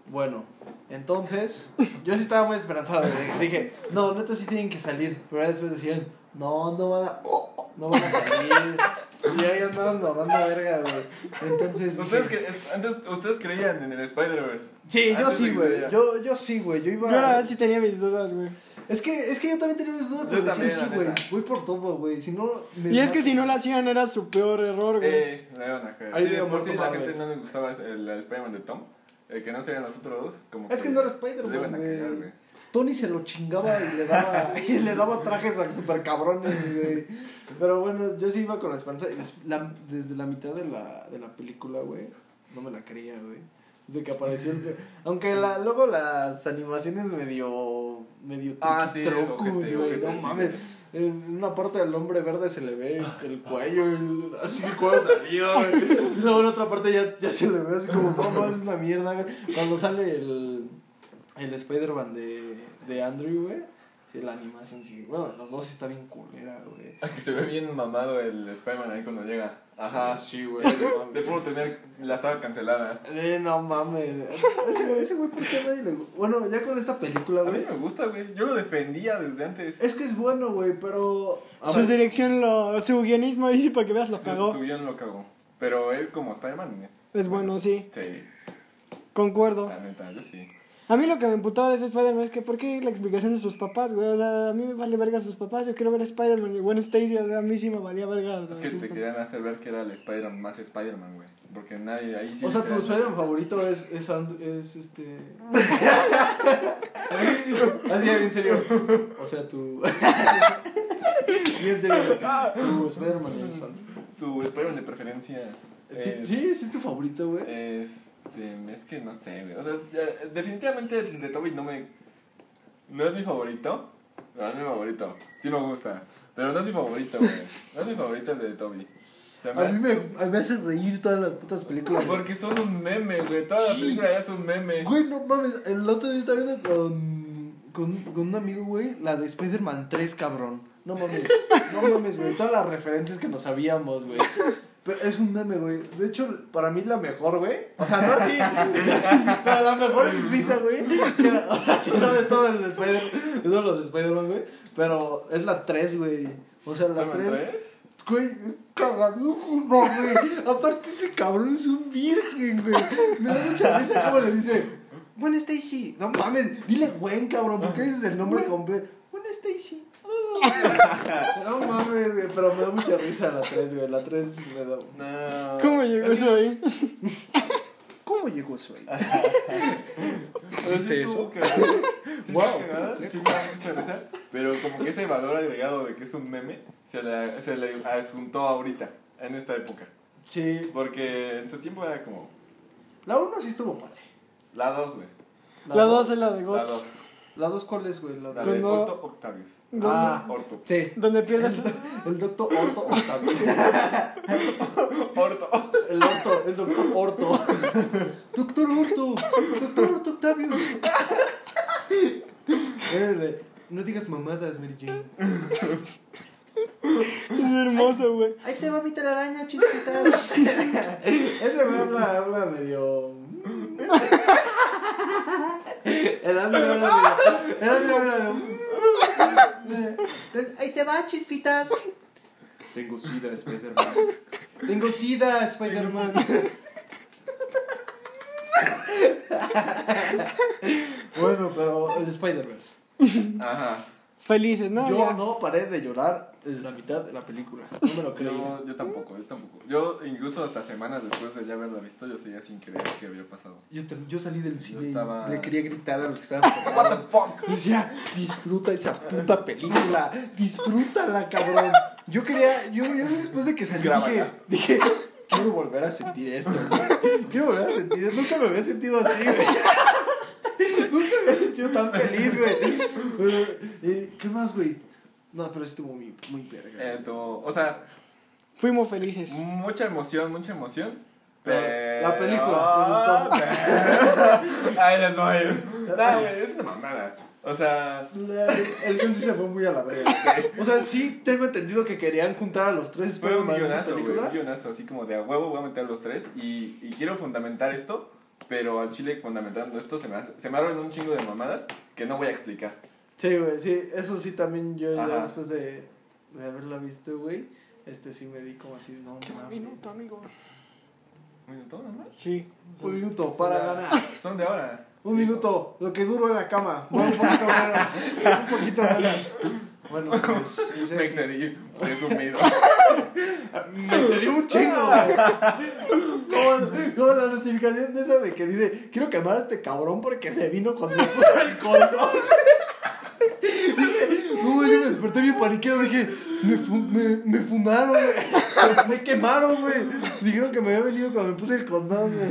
Bueno, entonces, yo sí estaba muy esperanzado. de- Dije, no, neta sí tienen que salir. Pero después decían, no, no van a, oh, no van a salir. Y ahí andaban mamando verga, güey. Entonces. ¿Ustedes, dije, antes, ¿Ustedes creían en el Spider-Verse? Sí, yo sí, güey. Yo, yo sí, güey. Yo Yo la verdad iba. sí tenía mis dudas, güey. Es que, es que yo también tenía mis dudas, pero decía sí, güey. Voy por todo, güey. Si no. me Y es que si no la hacían era su peor error, güey. Eh, la iban a cagar. Ahí Sí, de iba por sí la gente no les gustaba el, el Spider-Man de Tom. El que no serían los otros dos. Como Es que no era Spider-Man, le iban a cagar, güey. Tony se lo chingaba y le daba, y le daba trajes a super cabrones, güey. Pero bueno, yo sí iba con la esperanza. la- desde la mitad de la, de la película, güey, no me la creía, güey. Desde que apareció el... Aunque la, luego las animaciones medio... Medio Ah, sí, ojete, güey. No mames. En una parte del hombre verde se le ve el cuello, el- así cuando salió, güey. Y luego en otra parte ya, ya se le ve así como, no, es una mierda, güey. Cuando sale el, el Spider-Man de, de Andrew, güey. Sí, la animación sí. Bueno, los dos sí está bien culera, güey. Ah, que se ve bien mamado el Spider-Man ahí cuando llega. Ajá. Sí, güey. De, puro tener la saga cancelada. Eh, no mames. Ese, ese güey, ¿por qué a nadie le gu- Bueno, ya con esta película, A mí güey. sí me gusta, güey. Yo lo defendía desde antes. Es que es bueno, güey, pero. a Su ver, dirección, lo, su guionismo, ahí sí para que veas, lo Su, cagó. su guion lo cagó. Pero él como Spider-Man es... Es bueno, sí. Sí, Concuerdo. la neta, yo sí. A mí lo que me emputaba de ese Spider-Man es que, ¿por qué la explicación de sus papás, güey? O sea, a mí me vale verga sus papás. Yo quiero ver a Spider-Man y Gwen Stacy. O sea, a mí sí me valía verga. Es que te papás. querían hacer ver que era el Spider-Man más Spider-Man, güey. Porque nadie ahí sí... O sea, tu Spider-Man favorito es, es, And- es este. Así, en serio. O sea, tu. Bien serio. Tu Spider-Man es Su Spider-Man de preferencia... Sí, es- sí, es tu favorito, güey. Este, es que no sé, güey. O sea, ya- definitivamente el de Toby no me. No es mi favorito. No es mi favorito. Sí me gusta. Pero no es mi favorito, güey. No es mi favorito el de Toby. O sea, A mí me, a mí me hace reír todas las putas películas. Porque son un meme, güey. Toda la Sí. película ya es un meme. Güey, no mames. El otro día estaba viendo con, con, con un amigo, güey, la de Spider-Man 3, cabrón. No mames. No mames, güey. Todas las referencias que nos sabíamos, güey. Pero es un meme, güey. De hecho, para mí es la mejor, güey. O sea, no así. pero la mejor en risa, güey. O sea, no de todo el Spider de todos los Spider-Man, güey. Pero es la 3, güey. O sea, la ¿Spider-Man 3. 3? Güey, es cagadísimo, güey. Aparte, ese cabrón es un virgen, güey. Me da mucha risa cómo le dice. Gwen Stacy. No mames, dile Gwen, cabrón. ¿Por qué dices el nombre completo? Gwen Stacy. No mames, güey. Pero me da mucha risa la 3, güey. La 3 me da. No. ¿Cómo llegó eso ahí? ¿Cómo llegó eso ahí? Sí ¿Viste estuvo eso? Sí Wow, sí me da mucha risa. Pero como que ese valor agregado de que es un meme se le, se le adjuntó ahorita, en esta época. Sí. Porque en su tiempo era como La 1 sí estuvo padre. la 2, güey. La 2 es la de La Gots. 2. ¿La 2 cuál es, güey? La La dos. de Cuando- Otto Octavius. Ah. Orto. Sí. donde pierdes. El doctor Orto Octavio. Orto. El Orto, el doctor Orto. Doctor Orto, doctor Orto Octavius. No digas mamadas, Mary Jane. Es hermoso, güey. Ahí te va mi telaraña, chispita. Ese me habla, habla medio. El Andrew habla medio. El Andrew habla de. Ahí te va, chispitas. Tengo sida, Spider-Man. Tengo sida, Spider-Man. bueno, pero el Spider-Verse. Ajá. Felices, ¿no? Yo Ya. no paré de llorar la mitad de la película. No me lo creí. Yo, yo tampoco, yo tampoco. Yo incluso hasta semanas después de ya haberla visto, yo seguía sin creer que había pasado. Yo, te- yo salí del cine estaba- y le quería gritar a los que estaban What the fuck? Decía, disfruta esa puta película, disfrútala, cabrón. Yo quería, yo, yo después de que salí dije, dije, quiero volver a sentir esto, güey. Quiero volver a sentir esto. Nunca me había sentido así, güey. Sentido tan feliz, güey. Eh, ¿Qué más, güey? No, pero estuvo muy, muy verga. Eh, o sea, Fuimos felices. mucha emoción, mucha emoción. Pero, Pero... la película, ¿te gustó? Ay, les voy. Güey, es una mamada. O sea, La- el guion sí se fue muy a la verga. O sea, sí tengo entendido que querían juntar a los tres fue un guionazo, güey. película. Un guionazo, así como de a huevo voy a meter a los tres. Y, y quiero fundamentar esto, pero al chile fundamentando esto se me, hace- se me abren un chingo de mamadas que no voy a explicar. Sí, güey, sí, eso sí también yo ya después de, de haberla visto, güey, este sí me di como así, no, Qué mames. minuto, amigo. ¿Un minuto nomás? Sí. Un minuto para de- ganar. Son de ahora. Un minuto, lo que duro en la cama. Un poquito menos. Un poquito menos. Bueno, pues. no. Me excedí, presumido. Me excedí un chingo, güey. Como, como la notificación de esa de que dice: Quiero quemar a este cabrón porque se vino cuando le puso el condón. Dije, no, yo me desperté bien paniqueado. Dije, me, fu me, me funaron, güey. Me quemaron, güey. Dijeron que me había venido cuando me puse el condón, güey.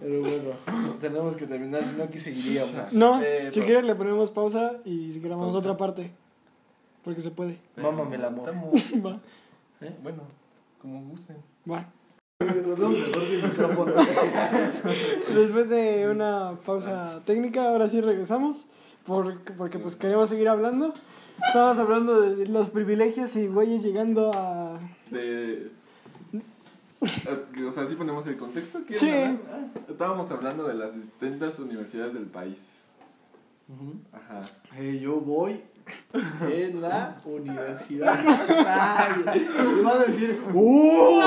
Pero bueno, tenemos que terminar, si no aquí seguiríamos. No, Eh, si pero- quieres le ponemos pausa y grabamos Pausa. otra parte. Porque se puede. Mámame el amor. Estamos- Va, ¿eh? Bueno, como gusten. va. Después de una pausa técnica, ahora sí regresamos. Por, porque pues queremos seguir hablando. Estábamos hablando de los privilegios y güeyes llegando a... De... O sea, sí ponemos el contexto. ¿Quieren Sí. hablar? Ah, estábamos hablando de las distintas universidades del país. Ajá. Eh, yo voy en la universidad. Me van a decir, ¡Uh!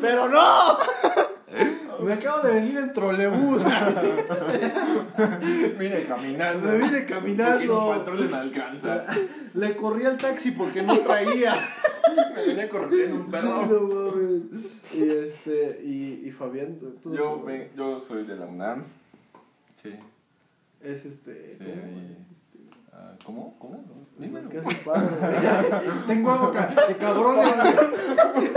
¡Pero no! Me acabo de venir en trolebús. Vine caminando. Me vine Porque mi caminando. patrón me alcanza. Le corrí al taxi porque no traía. Me venía corriendo un Sí, perro. no mames. Y este, y, y Fabián, tú Yo, me- yo soy de la UNAM. Sí. es este. Sí, ¿cómo ahí. Es? Ah, ¿Cómo? ¿Cómo? Dime. Los que hacen paro, güey. Tengo algo ca- de güey.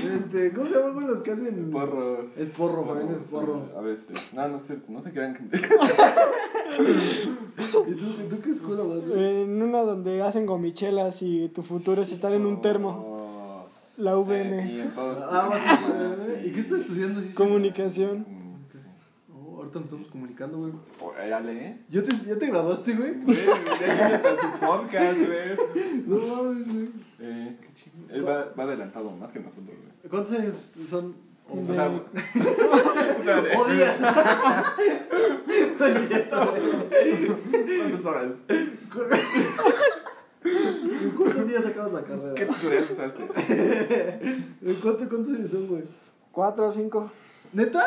Este, ¿cómo se llaman los que hacen? Porro. Es porro, Fabián es porro. A veces. No, no se, no se crean que. ¿Y tú, y tú qué escuela vas? En una donde hacen gomichelas y tu futuro es estar en un termo. Oh. La Eh, en todo. Ah, vas a. ¿eh? ¿Y qué estás estudiando? Sí, sí. Comunicación. Ahorita nos estamos comunicando, güey. Oh, dale, ¿eh? ¿Ya te, ¿Ya te graduaste, güey? Güey, hasta su podcast, güey. No mames, güey. Eh, él va, va adelantado más que nosotros, güey. ¿Cuántos años son? O sea, o sea, de- ¡O días! ¿Cuántas horas? ¿En cuántos días acabas la carrera? ¿Qué tutorial usaste? ¿En cuánto- ¿Cuántos años son, güey? Cuatro o cinco. ¿Neta?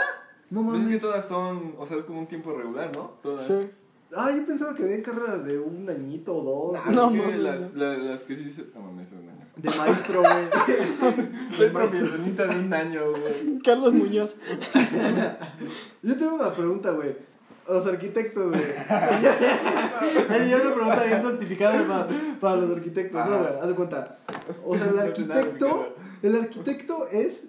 No Pues es que mames. todas son, o sea, es como un tiempo regular, ¿no? Todas. Sí. Ah, yo pensaba que había carreras de un añito o dos. Ah, No, mames. las, la- las que sí se... No mames, es un año. De maestro, güey. Soy profesionista de un año, güey. Carlos Muñoz. Yo tengo una pregunta, güey. Los arquitectos, güey. Yo una pregunta bien justificada para, para los arquitectos. No, Ajá. güey, haz de cuenta. O sea, el No arquitecto. El arquitecto es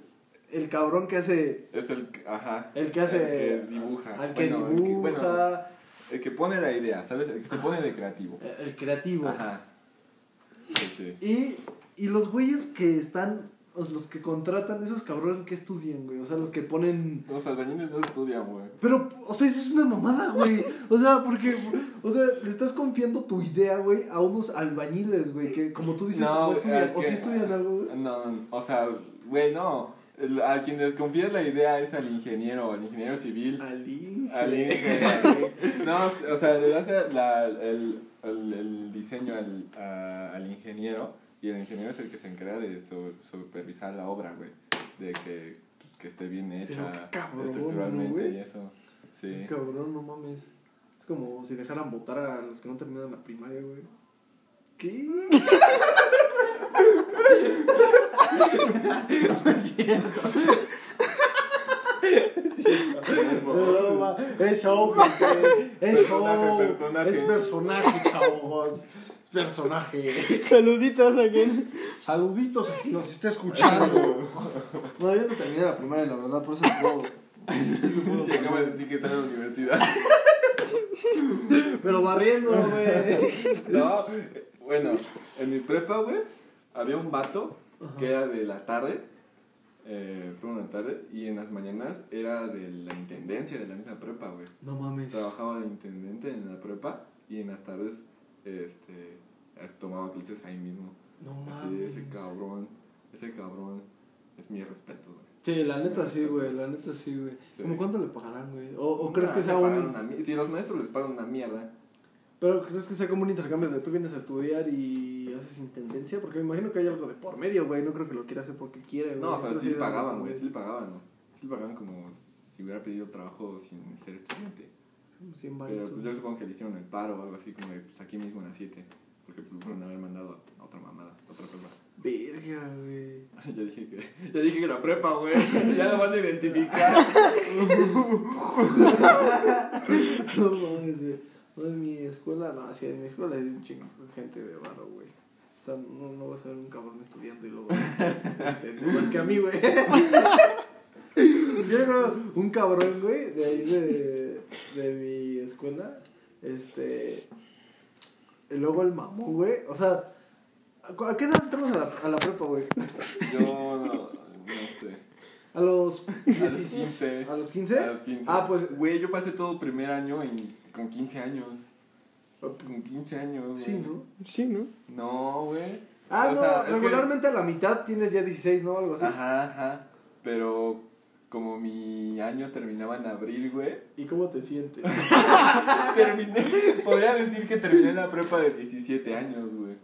el cabrón que hace. Es el, que- ajá. El que hace- El que dibuja. Al que Bueno, el que- bueno, dibuja. el que pone la idea, ¿sabes? El que se pone de creativo. El creativo. Ajá. Sí, sí. Y, y los güeyes que están. Los que contratan, esos cabrones que estudian, güey. O sea, los que ponen. Los albañiles no estudian, güey. Pero, o sea, eso es una mamada, güey. O sea, porque, o sea, le estás confiando tu idea, güey, a unos albañiles, güey, que como tú dices, no, estudian, o sí estudian algo, güey. No, no, o sea, güey, no. El- a quien les confías la idea es al ingeniero, al ingeniero civil. Al ingeniero. No, o sea, le das la- el, el, el diseño al, a- al ingeniero y el ingeniero es el que se encarga de su- supervisar la obra, güey. De que, pues, que esté bien hecha cabrón, estructuralmente y eso. Sí. Qué cabrón, no mames. Es como si dejaran votar a los que no terminan la primaria, güey. ¿Qué? no es cierto. Es show, gente. Es Personaje, show. personaje. Es personaje, chavos. Es personaje. Saluditos a quien. Saluditos a quien nos está escuchando. No, yo no terminé la primaria, la verdad, por eso no puedo. Y acaba de decir que está en la universidad. Pero barriendo, güey. No, bueno, en mi prepa, güey, había un vato que era de la tarde, eh, la tarde, y en las mañanas era de la intendencia de la misma prepa, güey. No mames. Trabajaba de intendente en la prepa y en las tardes este, tomaba clases ahí mismo. No Así, mames. ese cabrón, ese cabrón es mi respeto, güey. Sí, la neta sí, güey, la neta sí, güey. Sí. ¿Cómo cuánto le pagarán, güey? ¿O, o crees Nah, que le sea un... una Si los maestros les pagan una mierda. Pero crees que sea como un intercambio de tú vienes a estudiar y haces intendencia? Porque me imagino que hay algo de por medio, güey. No creo que lo quiera hacer porque quiere, güey. No, o sea, sí le pagaban, güey, sí le pagaban, ¿no? Sí le pagaban como si hubiera pedido trabajo sin ser estudiante. 100 Pero pues, yo supongo que le hicieron el paro o algo así como de, pues aquí mismo en las 7. Porque pues a haber mandado a otra mamada, a otra prepa. Verga, güey. Yo dije que, yo dije que la prepa, güey, ya lo van a identificar. No mames, güey. No, en mi escuela, no, sí, en mi escuela hay un chingo de gente de barro, güey. O sea, no, no vas a ver un cabrón estudiando y luego. Más que a mí, güey. Yo creo un cabrón, güey, de ahí de, de mi escuela. Este. Y luego el mamón, güey. O sea, ¿a a qué edad entramos a la, a la prepa, güey? Yo no, no sé. A los, A los 15. ¿A los 15? A los 15. Ah, pues. Güey, yo pasé todo primer año en- con 15 años. Con 15 años, güey. Sí, ¿no? Sí, ¿no? No, güey. Ah, O no, sea, es que- regularmente a la mitad tienes ya 16, ¿no? Algo así. Ajá, ajá. Pero como mi año terminaba en abril, güey. ¿Y cómo te sientes? Terminé, podría decir que terminé la prepa de 17 años, güey.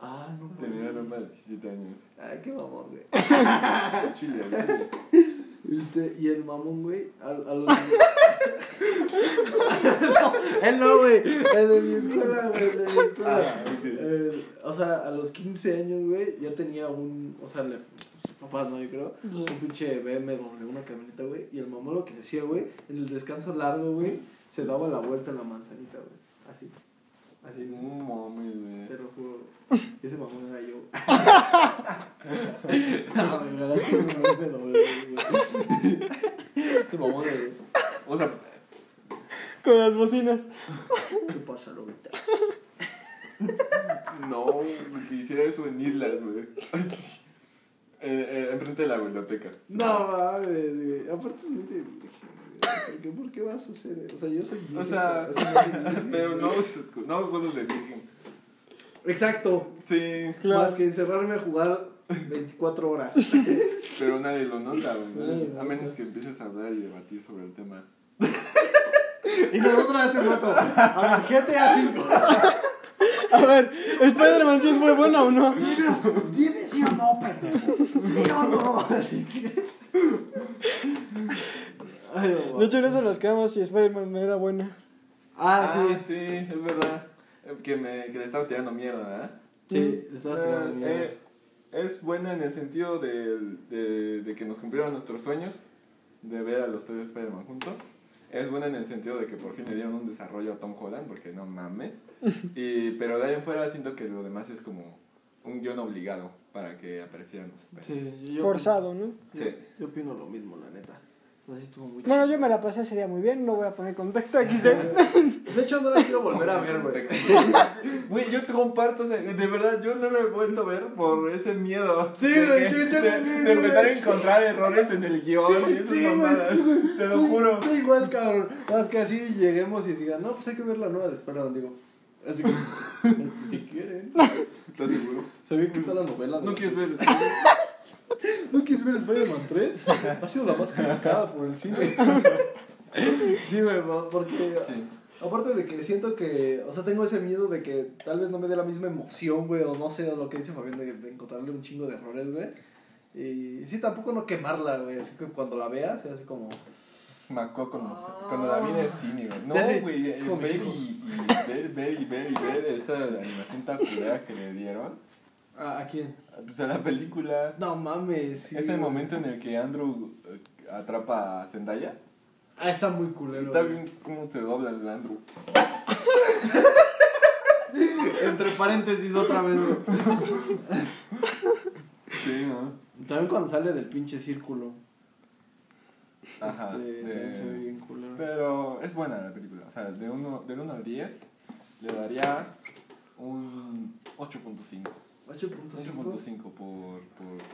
ah, no. Terminé la prepa de 17 años. Ay, qué mamón, güey. Chile, chile. Este, y el mamón, güey, a, a los... no, él no, güey, el de mi escuela, güey, el de mi escuela. Ah. Eh, o sea, a los 15 años, güey, ya tenía un, o sea, le, sus papás, ¿no? Yo creo, Sí. un pinche BMW, una camioneta, güey, y el mamón lo que decía, güey, en el descanso largo, güey, se daba la vuelta en la manzanita, güey, así, así, No mames, güey. te lo juro, ese mamón era yo. no, me ganaste un BMW, güey. Ese mamón era yo. O sea, Con las bocinas. ¿Qué pasa, Lobita? no, que hiciera eso en islas, güey. Eh, eh, enfrente de la biblioteca. No mames, güey. Aparte de virgen, güey. ¿Por qué, ¿Por qué vas a hacer eso? O sea, yo soy virgen. O sea, pero no es de virgen, pero no, cosas de virgen. Exacto. Sí, Claro. Más que encerrarme a jugar 24 horas. pero nadie lo nota, güey. A menos que empieces a hablar y debatir sobre el tema. y nosotros hace rato. A ver, GTA 5. A ver, ¿Spider-Man sí fue bueno o no? Dime sí o no, pendejo. Sí o no. Así que. Ay, no, De hecho, en eso nos quedamos si Spider-Man era buena. Ah, sí, sí. sí, es verdad. Eh, Que, me, que le estaba tirando mierda, ¿verdad? Sí, le estabas tirando Eh, mierda. eh, es buena en el sentido de, de, de que nos cumplieron nuestros sueños de ver a los tres Spider-Man juntos. Es buena en el sentido de que por fin le dieron un desarrollo a Tom Holland, porque no mames. Y, pero de ahí en fuera siento que lo demás es como un guion obligado para que aparecieran los Spider-Man. Sí, yo- Forzado, ¿no? Yo, Sí. yo opino lo mismo, la neta. Si estuvo muy Bueno, chido. yo me la pasé ese día muy bien, no voy a poner contexto aquí. De hecho, no la quiero volver a ver, güey. Güey, yo te comparto, o sea, de verdad, yo no lo he vuelto a ver por ese miedo. Sí, de, güey, yo- yo- de, de empezar a encontrar errores en el guion y esas Sí, güey, mamadas. sí. Te lo Sí, juro. Sí, igual, cabrón. Más que así lleguemos y digan, no, pues hay que ver la nueva de Spider-Man. Digo, así que, si quieren. ¿Estás seguro? ¿Sabían que está la novela? de No la- quieres ver. ¿No quieres ver Spider-Man 3? Ha sido la más criticada por el cine. Sí, güey, porque... Sí. Aparte de que siento que, o sea, tengo ese miedo de que tal vez no me dé la misma emoción, güey, o no sé lo que dice Fabián, de, de encontrarle un chingo de errores, güey. Y sí, tampoco no quemarla, güey, así que cuando la veas, sea así como... Acuerdo cuando, cuando la vi en el cine, güey. No, güey, es como ver ver, y ver y ver esa animación tan culera que le dieron. ¿A, ¿a quién? Pues a la película. No mames, sí. Ese güey. momento en el que Andrew eh, atrapa a Zendaya. Ah, está muy culero. Está bien cómo se dobla el Andrew. Entre paréntesis otra vez, güey. Sí, ¿no? También cuando sale del pinche círculo. Ajá. Este, de- también se ve bien culero. Pero es buena la película. O sea, de 1 del uno al 10 le daría un 8.5. 8.5. 8.5 por, por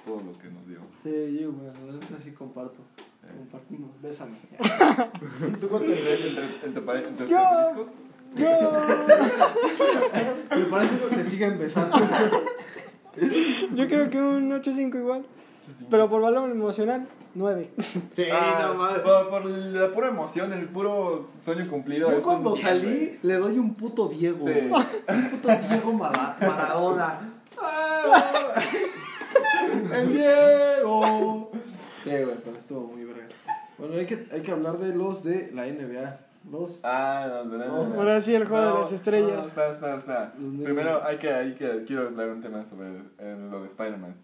todo lo que nos dio. Sí, yo, güey, la neta sí comparto. Eh. Compartimos, bésame. ¿Tú cuánto le darías entre, entre, pare- entre Yo- asteriscos? Yo, parece que se siguen besando. yo creo que un 8.5 igual. Pero por valor emocional, 9. Sí, Ah, no mames. por, por la pura emoción, el puro sueño cumplido. Yo cuando salí le doy un puto Diego. Sí. Un puto Diego Mara- Maradona. Ah, El Diego. Sí, güey, pero estuvo muy verga. Bueno, hay que, hay que hablar de los de la NBA. Los. Ah, no, no, no, Ahora sí, el juego de las no, estrellas. espera, espera, espera. Primero hay que, hay que, quiero hablar un tema sobre eh, lo de Spider-Man.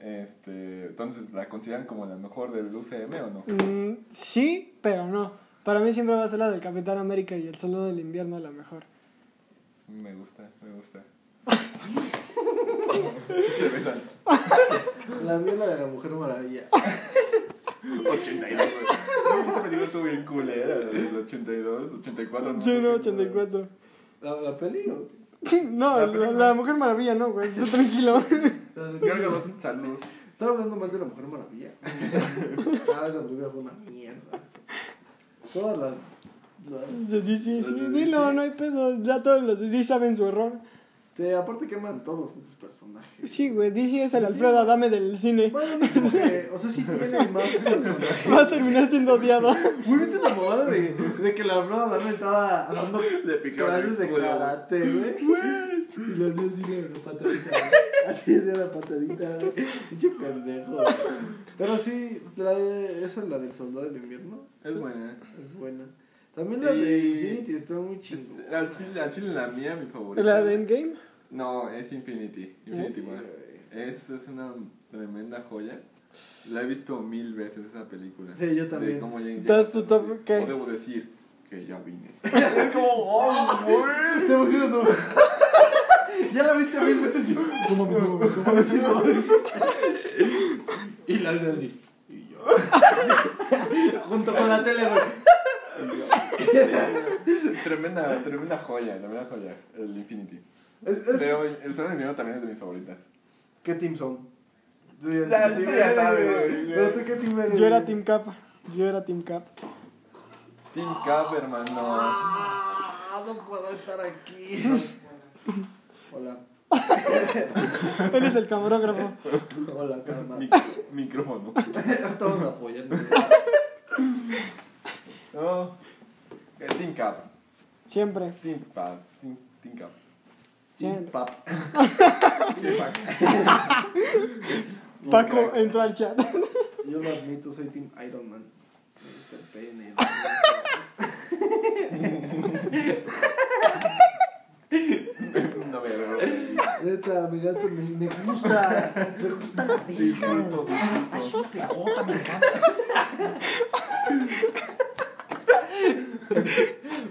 Este, entonces, ¿la consideran como la mejor del UCM o no? Mm, sí, pero no. Para mí siempre va a ser la del Capitán América y el Soldado del Invierno la mejor. Me gusta, me gusta. Se besan. La mía la de la Mujer Maravilla. 82, güey. Esa película estuvo bien culera, desde 82, 84. Sí, sé no, qué, 84. ¿La, la peli o No, La la, la Mujer Maravilla, no, güey. Tú tranquilo. güey. Carga dos salud. Estaba hablando mal de la Mujer Maravilla. ah, esa película fue una mierda. Todas las. las- sí, Los de dilo, no hay pedo. Ya todos los DC saben su error. Sí, aparte queman todos los putos personajes. Sí, güey, DC es el Alfredo Adame del cine. Bueno, no como que, o sea, sí tiene más personajes. Va a terminar siendo odiado. Muy viste esa mamada de, de que la Alfredo Adame estaba dando Le el clases de güey. karate, güey. Y le hacía así la, la patadita. güey. Así hacía la patadita, güey. Pinche pendejo. güey. Pero sí, la de, esa es la del soldado del invierno. Es buena. Es buena. También la de Infinity está muy chingona. Es- Al chile, chile la mía, mi favorita. La de Endgame. No, es Infinity. Infinity War. Es, es una tremenda joya. La he visto mil veces esa película. Sí, yo De también. cómo ya- Entonces, tu top, ¿qué? O debo decir que ya vine. es como, oh, güey. ¿Te imaginas? no? Ya la viste mil veces y ¿cómo me? ¿Cómo me siento? Y la hace así. Y yo. así, junto con la tele, güey. tremenda, tremenda joya, tremenda joya. El Infinity. Es, es, Pero el Sol de Invierno también es de mis favoritas. ¿Qué team son? Tú Ya, tú ya sabes, güey. Pero tú qué team eres. Yo era Team Cap. Yo era Team Cap. Team Cap, hermano. Ah, no puedo estar aquí. Hola. Él es el camarógrafo. Hola, cámara. Mic- micrófono. Estamos apoyando. No. El Team Cap. Siempre. Team Cap. Team, team Cap. Team Siempre. Pap. Team Pac. Paco entró al chat. Yo lo admito, soy Team Iron Man. Me gusta el pene. No me veo. Neta, mi gato me, me gusta. Me gusta la Disfruto, vieja. disfruto. Es una pegota, me encanta.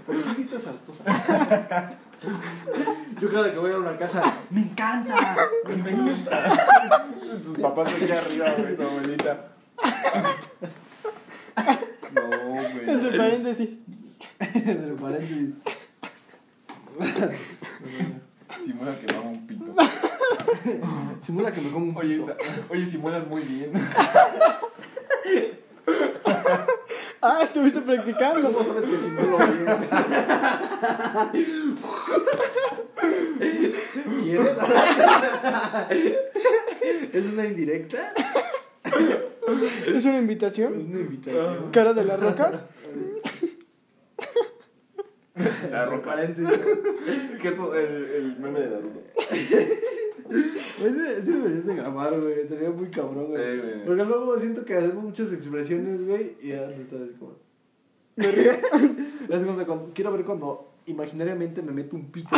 ¿Por qué invitas a estos? Yo cada que voy a una casa, me encanta, me gusta. Sus papás aquí arriba, güey, su abuelita. No, Entre güey. paréntesis. Entre paréntesis. Simula que mama un pito. Simula que me como un Oye, pito. esa- oye, simulas muy bien. Ah, estuviste practicando. ¿Cómo sabes que simulo bien? ¿Quieres? ¿Es una indirecta? Es una Es invitación. una invitación. Cara de la roca. La roca. Que es el, el meme de la roca. Ese sí deberías de grabar, güey. Estaría muy cabrón, güey. Eh, güey. Porque luego siento que hacemos muchas expresiones, güey, y ya no estás así como. Me río. Es cuando, cuando- quiero ver cuando imaginariamente me meto un pito.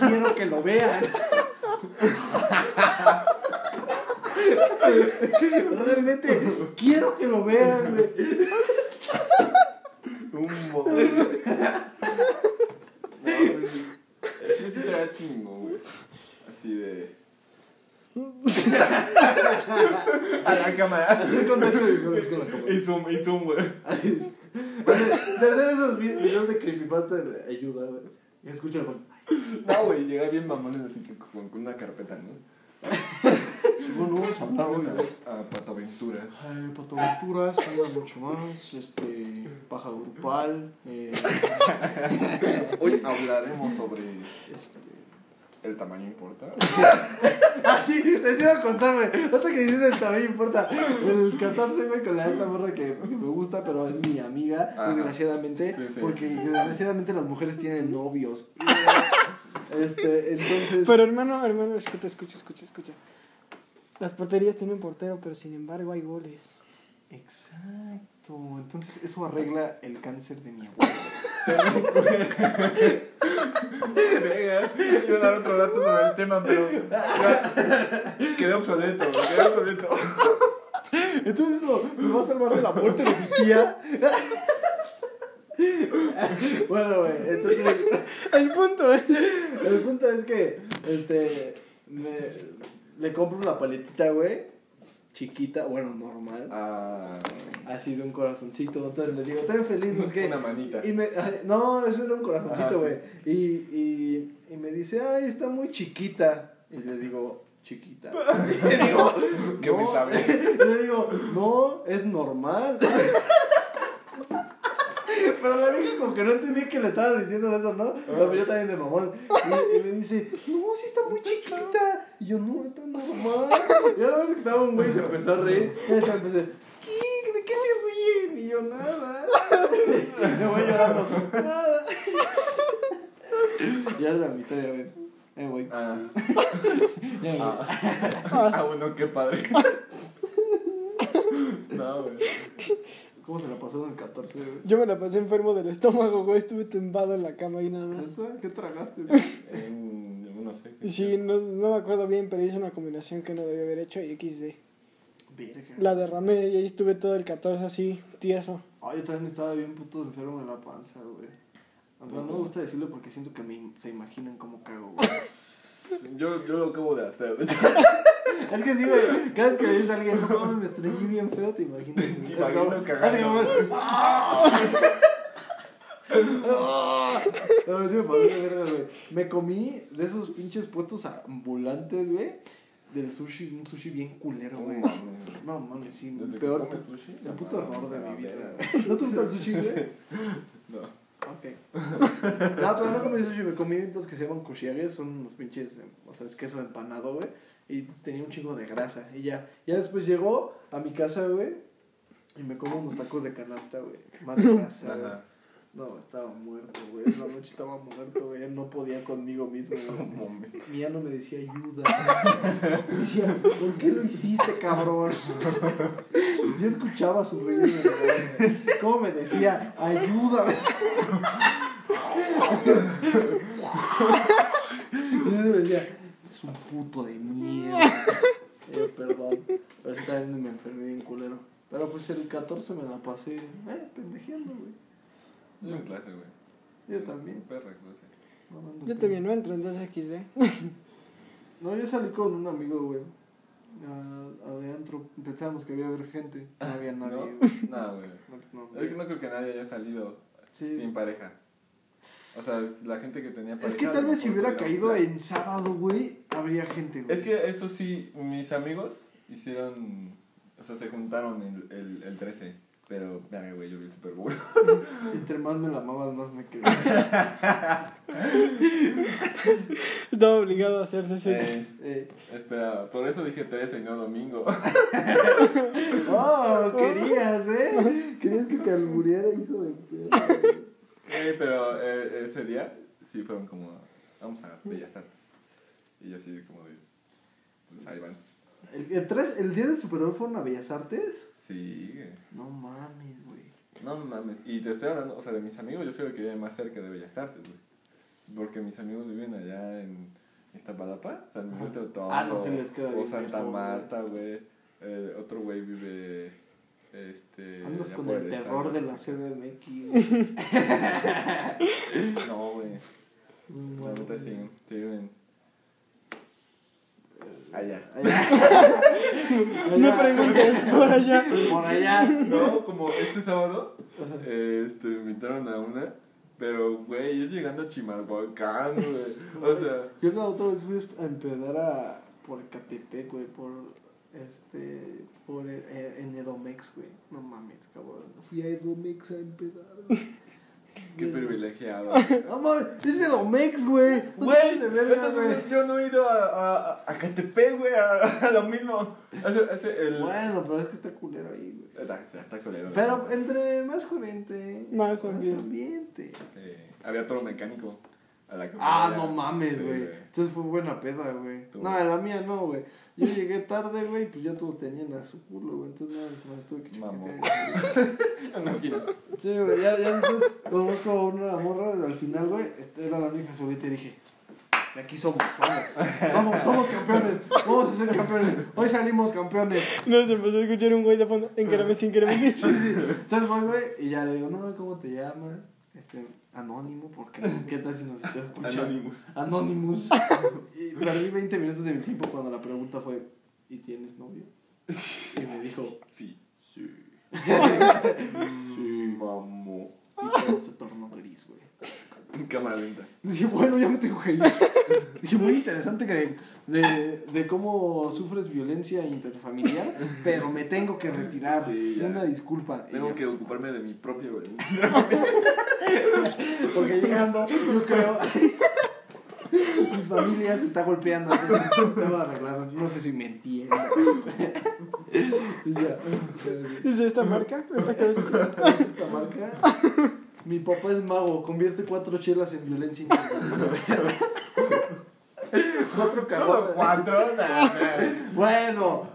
Quiero que lo vean. Realmente quiero que lo vean, güey. Un mo. No, güey. Eso sí será chingón, güey. Así de. A la cámara. Hacer contacto visual con la cámara. Y zoom, y zoom, güey. Así. De hacer esos vi- videos de creepypasta de ayuda, güey. Y escucha el fondo. No, güey, llega bien mamones así que con, con una carpeta, ¿no? Bueno, vamos a hablar hoy A patoaventuras. Ay, patoaventuras, habla mucho más, este, paja grupal, eh, Hoy hablaremos sobre este... el tamaño importa. Ah, sí, les iba a contar, güey, ahorita que dices el tamaño importa, el 14, güey, con la esta morra que, que me gusta, pero es mi amiga, Ajá. desgraciadamente, Sí, sí. porque desgraciadamente las mujeres tienen novios, este, entonces... Pero hermano, hermano, escucha, escucha, escucha, escucha. Las porterías tienen portero, pero sin embargo hay goles. Exacto, entonces eso arregla el cáncer de mi abuelo. Venga, iba a dar otro dato sobre el tema, pero quedé obsoleto, quedé obsoleto. Entonces eso me va a salvar de la muerte de mi tía. Bueno, güey, entonces. El punto es. El punto es que, este, me, le compro una paletita, güey, chiquita, bueno, normal, Ah, así de un corazoncito. Entonces le digo, ten feliz, no sé qué. Una manita. Y me, ay, no, eso era un corazoncito, Ajá, güey. Y, y, y me dice, ay, está muy chiquita. Y le digo, chiquita. Y le digo, ¿Qué me no. sabes? Y le digo, no, es normal. Pero la vieja como que no entendía que le estaba diciendo eso, ¿no? Pero yo también de mamón. Y, y me dice, no, sí está muy chiquita. Y yo, no, está normal. Y a la vez que estaba un güey y se empezó a reír. Y yo empecé, ¿qué? ¿De qué se ríen? Y yo, nada. Me voy llorando, nada. Ya era mi historia, güey. Eh, güey. Ah, Ya, güey. ah. Ah, bueno, qué padre. No, güey. ¿Cómo se la pasó en el 14, güey? Yo me la pasé enfermo del estómago, güey. Estuve tumbado en la cama y nada más. ¿Qué tragaste, güey? En, no sé. Sí, no, no me acuerdo bien, pero hice una combinación que no debía haber hecho y XD. Verga. La derramé y ahí estuve todo el 14 así, tieso. Ay, yo también estaba bien puto enfermo en la panza, güey. Aunque no me gusta decirlo porque siento que me, se imaginan cómo cago, güey. Yo, yo lo acabo de hacer. De hecho, es que sí, güey. Cada vez que ves a alguien, no mames, me estreñí bien feo, te imaginas. Te Es imagino cagando. es como- ¡Ah! No, sí me pasó de verga, güey. Me comí de esos pinches puestos ambulantes, güey. Del sushi, un sushi bien culero, güey. No mames, sí, Desde que peor. comes sushi. El puto no error de mi vida. ¿No te gusta el sushi, güey? No. Ok. No, pero no comí sushi, me comí los que se llaman kushiages, son unos pinches, eh, o sea, es queso empanado, güey. Y tenía un chingo de grasa. Y ya, ya después llegó a mi casa, güey. Y me como unos tacos de canasta, güey. Más grasa, güey. No, estaba muerto, güey. Esa noche estaba muerto, güey. No podía conmigo mismo, güey. Mi no me decía ayuda. Me decía, ¿por qué lo hiciste, cabrón? Yo escuchaba su ruido. güey. ¿Cómo me decía? Ayúdame. Y yo me decía, es un puto de mierda. Yo, perdón. Pero sí también me enfermé bien culero. Pero pues el 14 me la pasé, eh, pendejeando, güey. Yo en clase, güey. Yo también. Perra clase. No, Yo también no entro, entonces XD. No, yo salí con un amigo, güey. a- Adentro. Pensábamos que había haber gente. No había nadie, ¿No? güey. No, güey. No, no, Es que no creo que nadie haya salido Sí. sin pareja. O sea, la gente que tenía pareja. Es que tal vez si mejor hubiera podría caído en sábado, güey, habría gente, güey. Es que eso sí, mis amigos hicieron. O sea, se juntaron el, el, el 13. Pero, mira, güey, yo vi el Super Bowl. Entre más me la amabas, más me quería. Estaba obligado a hacerse así. Eh, eh. espera, por eso dije 13 y no domingo. Oh, querías, ¿eh? Querías que te albureara, hijo de perra. Eh, pero eh, ese día sí fueron como. Vamos a Bellas Artes. Y yo así, como de. Pues ahí van. ¿El, el, tres- ¿El día del Super Bowl fueron a Bellas Artes? Sí, güey. No mames, güey. No mames. Y te estoy hablando, o sea, de mis amigos, yo soy el que vive más cerca de Bellas Artes, güey. Porque mis amigos viven allá en Iztapalapa, San Miguel. Teotongo, Ah, no, sí les queda o bien Santa lejos, güey. Marta, güey. Eh, otro güey vive, este... Andas con el terror de la CDMX, güey. No, güey. No neta sí, sí viven allá. Allá. No preguntes, por allá. Por allá. No, como este sábado, eh, este, me invitaron a una, pero, güey, yo llegando a Chimalhuacán, güey. O sea... Yo la otra vez fui a empedar a, por Catepec, güey, por, este, por, eh, en Edomex, güey. No mames, cabrón. Fui a Edomex a empedar, güey. Qué privilegiado. No mames, es güey. Güey, de verga, güey. entonces yo no he ido a, a, a Catepec, güey, a, a lo mismo. Ese, ese, el... Bueno, pero es que está culero ahí, güey. Está, está, culero. Pero entre más corriente, Más ambiente. Ambiente. había todo mecánico. A la Ah, no mames, Sí, güey. Entonces fue buena peda, güey. No, la mía no, güey. Yo llegué tarde, güey, pues ya todos tenían a su culo, güey. Entonces nada, me tuve que chiquetear. No quiero. Sí, güey, ya, ya después conozco a una morra, al final, güey, este, era la única solita y dije, aquí somos, vamos, vamos, somos campeones, vamos a ser campeones, hoy salimos campeones. No, se empezó a escuchar un güey de fondo. Encárame sin quererme sin. Sí, sí. Entonces güey, y ya le digo, no, ¿cómo te llamas? Este, anónimo, porque ¿qué tal si nos estás escuchando? Anonymous. Anonymous. Y perdí 20 minutos de mi tiempo cuando la pregunta fue, ¿y tienes novio? Y me dijo, Sí. sí. Sí, mamó. Y todo se tornó gris, güey. En cámara lenta. Dije, bueno, ya me tengo que ir. Dije, muy interesante que de, de cómo sufres violencia interfamiliar, pero me tengo que retirar. Sí. Una disculpa. Tengo que ocuparme de mi propia violencia. Porque llegando, yo creo. Mi familia se está golpeando, entonces tengo que arreglar. No sé si me entiendes. Y ya. ¿Dice esta marca? ¿Esta cabeza? Esta marca. Mi papá es mago, convierte cuatro chelas en violencia. Cuatro caguamas. cuatro. Bueno,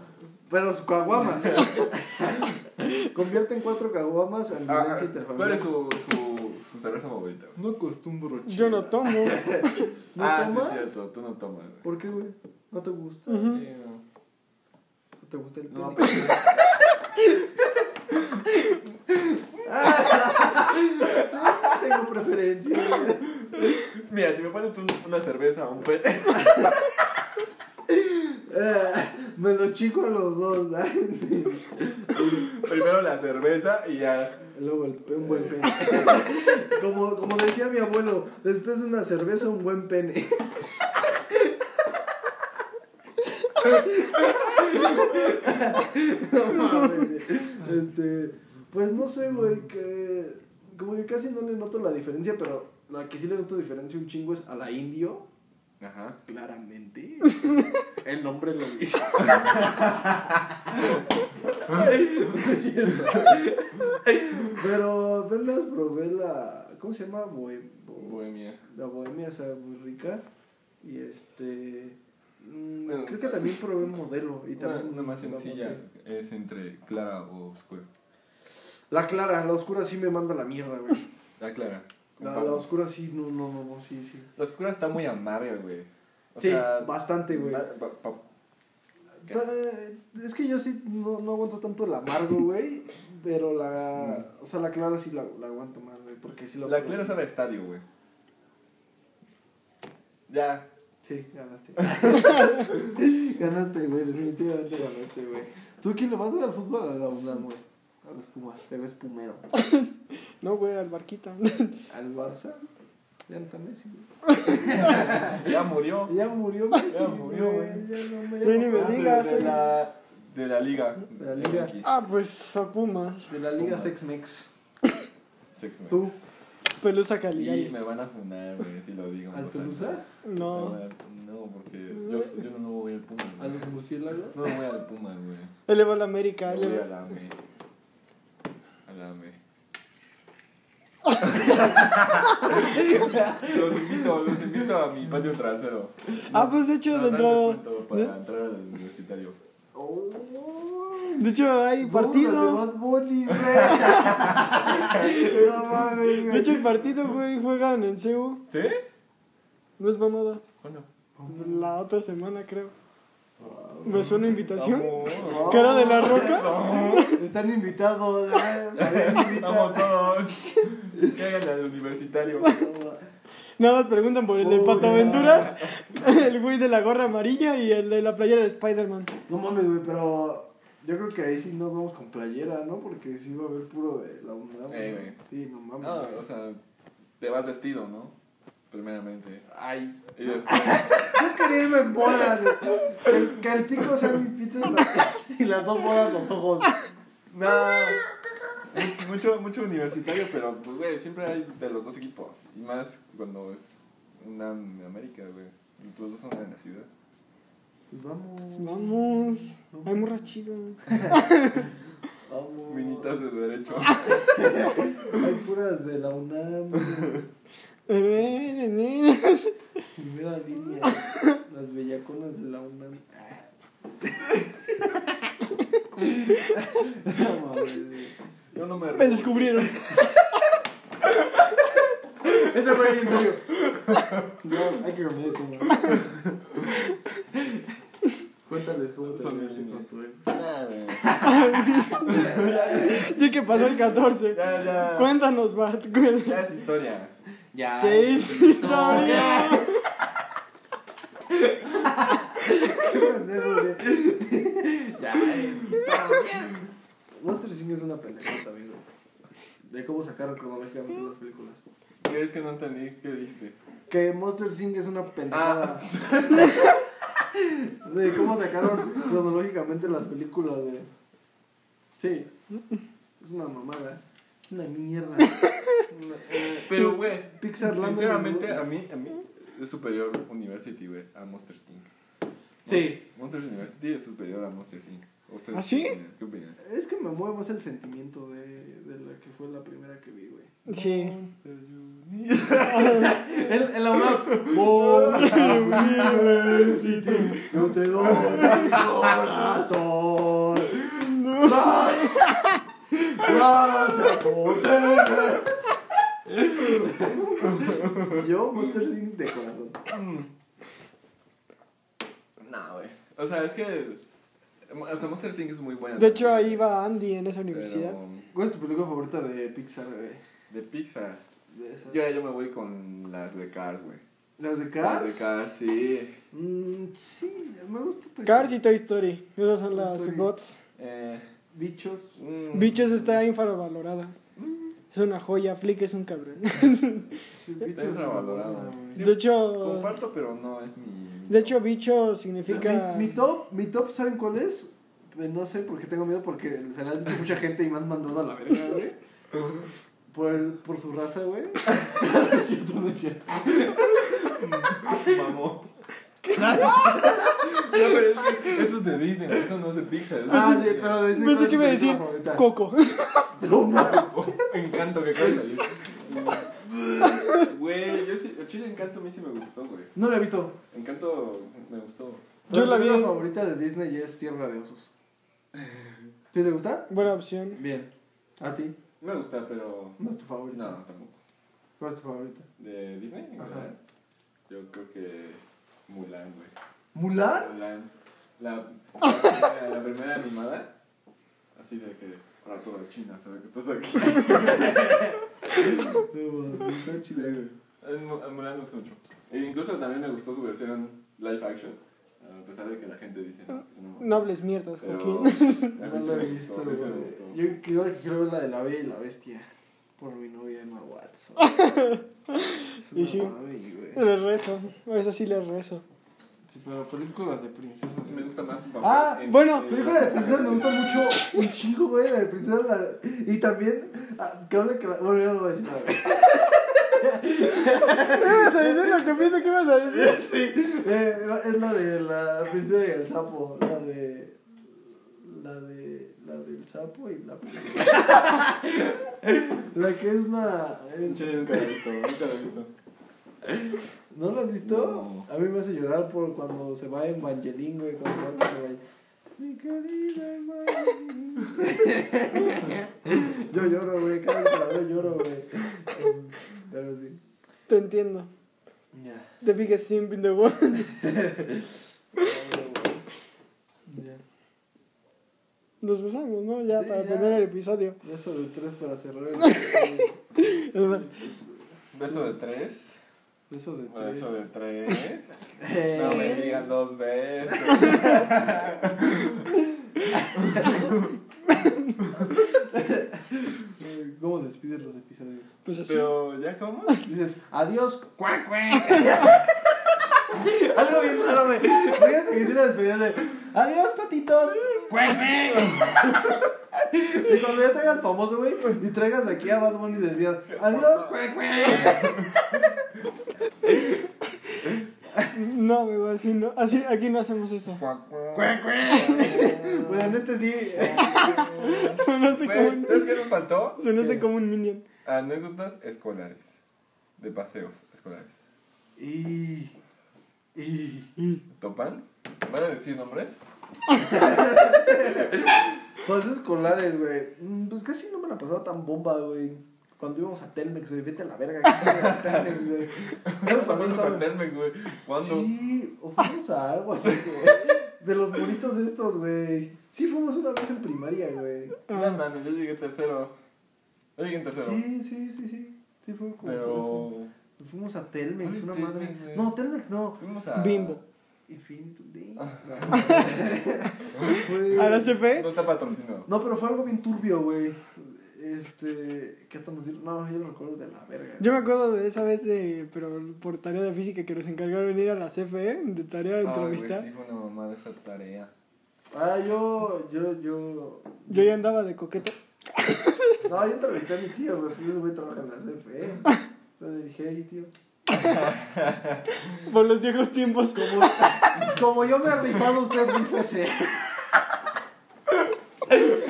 pero sus caguamas. Convierte en cuatro caguamas en Ah, violencia ¿Cuál interfamiliar. es su, su, su cerveza favorita? güey? No acostumbro, Yo no tomo. ¿No ah, tomas? sí, es cierto. Tú no tomas, güey. ¿Por qué, güey? ¿No te gusta? Ujú. Sí, no. ¿No te gusta el No, pene? Tengo preferencia. Mira, si me pones un- una cerveza o un. Eh, me lo chico a los dos. ay, sí. Primero la cerveza y ya. Luego el pe- un buen pene. Como, como decía mi abuelo, después de una cerveza, un buen pene. No mames. Este, pues no sé, güey, que como que casi no le noto la diferencia, pero la que sí le noto diferencia un chingo es a la indio. Ajá. Claramente. El nombre lo dice. Pero apenas probé la. ¿Cómo se llama? Bohem- bo- Bohemia. La bohemia sabe muy rica. Y este. mm, Bueno, creo que también probé modelo. Y también una más la sencilla es entre clara o oscura. La clara, la oscura sí me manda la mierda, güey. La clara. La, la oscura sí, no, no, no, no, sí, sí. La oscura está muy amarga, güey. O Sí, sea, bastante, güey. Es que yo sí no, no aguanto tanto el amargo, güey. Pero la. O sea, la clara sí la, la aguanto más, güey. Porque sí la. La clara sabe a estadio, güey. Ya. Sí, ganaste. ganaste, güey. Definitivamente ganaste, güey. ¿Tú quién le vas güey, al fútbol a la UNAM, güey? A los Pumas. Te ves pumero. No, güey, al barquita. Al Barça. Ya no está Messi, güey. Ya murió. Ya murió Messi, Ya murió, güey. Ya no me Ah, de- digas, de, oye. la, de la liga. De la liga. Yankees. Ah, pues a Pumas. De la Liga. Sex-Mex. Sex Man. ¿Tú? Pelusa Y Caligari. me van a funar, güey, si lo digo. ¿Al. Pelusa? No. No, porque yo, yo no voy al Puma, ¿A güey. los murciélagos? No voy al Puma, güey. Él le va a la América. Él voy a la AME. A la AME. los invito, los invito a mi patio trasero. Ah, pues de hecho, entrar al universitario. Oh. De hecho, hay partido. De Bunny, no mames, De hecho, el partido, güey, juegan en CEU. ¿Sí? No es mamada. ¿Cuándo? La otra semana, creo. ¿Me suena invitación? Vamos. ¿Cara de la roca? Están invitados. eh, a ver, invita. Vamos todos. Hagan al universitario. Nada más preguntan por el de. Pato Aventuras, el güey de la gorra amarilla y el de la playera de Spider-Man. No mames, güey, pero yo creo que ahí sí nos vamos con playera, ¿no? Porque sí va a haber puro de la güey. Sí, no mames. No, güey. o sea, te vas vestido, ¿no? Primeramente. Ay. Y después. Yo quería irme en bolas. Que el, que el pico sea mi pito y, la- y las dos bolas los ojos. No. Mucho, mucho universitario, pero pues, güey, siempre hay de los dos equipos. Y más cuando es una en América, güey. Y Los dos son en la ciudad. Pues vamos. Vamos, hay morras chidas. Vamos. Minitas de derecho. Hay puras de la UNAM. Primera línea. Las bellaconas de la UNAM. Yo no me Me descubrieron. Ese fue bien serio. No, hay que cambiar de tema. Cuéntales cómo te Son peleaste niños. con tu ex. Güey. Yo que pasó el 14. Ya, ya. Cuéntanos, Bart. cuéntanos. Ya es historia. Ya. ¿Qué es historia? Ya, eh, Monster Inc. es una pendejada, amigo. De cómo sacaron cronológicamente las películas. ¿Qué es que no entendí? ¿Qué dijiste? Que Monster Inc. es una pendejada. De cómo sacaron cronológicamente las películas de. Sí. Es una mamada. Es una mierda. Pero, güey, Pixar Land sinceramente, a mí, a mí es superior University, güey, a Monster Inc. Sí. Monster University es superior a Monster Inc. ¿Ustedes ¿Ah, sí? qué opinan? Es que me mueve más el sentimiento de, de la que fue la primera que vi, güey. Sí. El, el University, yo te doy mi corazón. Gracias por tener. Yo, Monster Inc. de corazón. No, güey. O sea, es que. O sea, Monster Inc. es muy buena. De hecho, ahí va Andy en esa Pero, universidad. ¿Cuál es tu película favorita de Pixar, güey? de Pixar. De esas. Yo, yo me voy con las de Cars, güey. ¿Las de Las Cars? de Cars, sí. Mm, sí, me gusta. Toy Cars y Toy Story. Esas son las Story. GOTS. Eh, Bichos. mm, Bichos está infravalorada. Es una joya. Flick es un cabrón. Sí, Está bichos. infravalorado. Sí. De hecho, Comparto, pero no es mi. de hecho, bicho significa. Mi, mi top, mi top, ¿saben cuál es? Eh, No sé porque tengo miedo porque se le han dicho mucha gente y me han mandado a la verga, güey. Por, el, por su raza, güey. no es cierto, no es cierto. Mamó. No, pero es que eso es de Disney, eso no es de Pixar. eso es Ah, sí, pero Disney, Pensé ¿cuál que es iba a decir? Coco. No mames. Encanto que canta. Güey, yo sí, el chile Encanto a mí sí me gustó, güey. No la he visto. Encanto me gustó. Yo la Mi vi. película favorita de Disney es Tierra de Osos. ¿Sí te gusta? Buena opción. Bien. ¿A ti? Me gusta, pero. ¿No es tu favorita? No, tampoco. ¿Cuál es tu favorita? ¿De Disney? Ajá. Yo creo que. Mulan, güey. ¿Mulan? Mulan. La, la, la primera animada. Así de que. Para toda China, sabe que estás aquí. No, está chida. güey. Mulan me gustó mucho. E incluso también me gustó su versión live action. A pesar de que la gente dice no, que es una mamada. Nobles mierdas. Joaquín. No la he visto, güey. Yo quiero, quiero ver la de la Bella y la Bestia. Por mi novia Emma Watson. Es Y sí. mami, güey. Les rezo. Esa sí les rezo. Sí, pero películas de princesas. Me gusta más. Ah, en- bueno, en- Película de princesas me gusta mucho un chingo, güey, la de princesas. La... Y también, ah, que habla que. Bueno, ya no voy a decir nada. ¿Qué ibas a decir? Lo que pienso que ibas a decir. Sí, eh, es la de la princesa y el sapo. La de... La de... La del sapo y la la que es una... eh, Che, nunca la he visto, nunca la he visto. ¿No lo has visto? No. A mí me hace llorar por cuando se va Evangeline, güey, cuando se va con Evangeline. Mi querida Evangeline. Yo lloro, güey, cada vez que la veo lloro, güey. Pero sí. Te entiendo. Ya. The biggest simp in the world. Ya. Nos besamos, ¿no? Ya Sí, para ya. terminar el episodio. Eso de tres para cerrar el episodio. Es más, Beso de tres. Eso de tres. Beso de tres. Eh. No me digan dos veces. ¿Cómo despides los episodios? pues así. Pero, ¿ya cómo? Dices, adiós, cuac, cuac. Algo bien raro, güey. Fíjate que hicieron despedida de, adiós, patitos, cuac, cuac. Y cuando ya te hagas famoso, güey, y traigas aquí a Bad Bunny y desvías, adiós, cuac, cuac. No, amigo, así no. Así, aquí no hacemos eso. Bueno, en este sí. Sonaste como Güey, un, ¿Sabes qué nos faltó? sonaste como un minion. Anécdotas escolares. De paseos escolares. Y. Y. ¿Topan? ¿Van a decir nombres? Pasos escolares, güey. Mm, Pues casi no me la pasaba tan bomba, güey. Cuando íbamos a Telmex, güey, vete a la verga. a Telmex, güey. Tan- a Telmex, güey. ¿Cuándo? Sí, o fuimos a algo así, güey. De los monitos estos, güey. Sí, fuimos una vez en primaria, güey. No mames, yo llegué tercero. Yo llegué en tercero. Sí, sí, sí, sí. Sí, fue como. por Pero. eso. Fuimos a Telmex, una Telmex, madre. güey. No, Telmex no. Fuimos a. Bimbo. Infinity. Ah. Fue- ¿A la CFE? No está patrocinado. No, pero fue algo bien turbio, güey. Este. ¿Qué estamos diciendo? No, yo lo recuerdo de la verga. Yo me acuerdo de esa vez, de, pero por tarea de física que nos encargaron ir a la CFE, de tarea de Ay, güey, entrevista. sí fue una mamada esa tarea. Ah, yo. Yo, yo. Yo ya andaba de coqueto. No, yo entrevisté a mi tío, güey. Pues ese güey trabaja en la CFE. Entonces le dije, hey, tío. Por los viejos tiempos. Como, como yo me he rifado, usted rífese.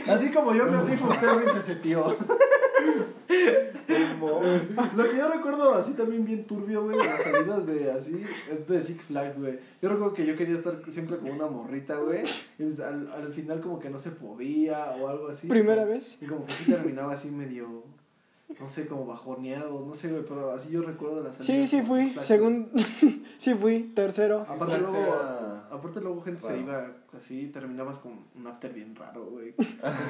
Así como yo me rifo, usted rífese, tío. Lo que yo recuerdo así también bien turbio, güey, de las salidas de así, de Six Flags, güey. Yo recuerdo que yo quería estar siempre con una morrita, güey. Y pues al, al final como que no se podía o algo así. Primera vez. Y como que sí terminaba así medio, no sé, como bajoneado, no sé, güey, pero así yo recuerdo las Sí, sí fui. Según. sí fui. Tercero. Aparte luego, aparte luego gente se iba así, terminabas con un after bien raro, güey.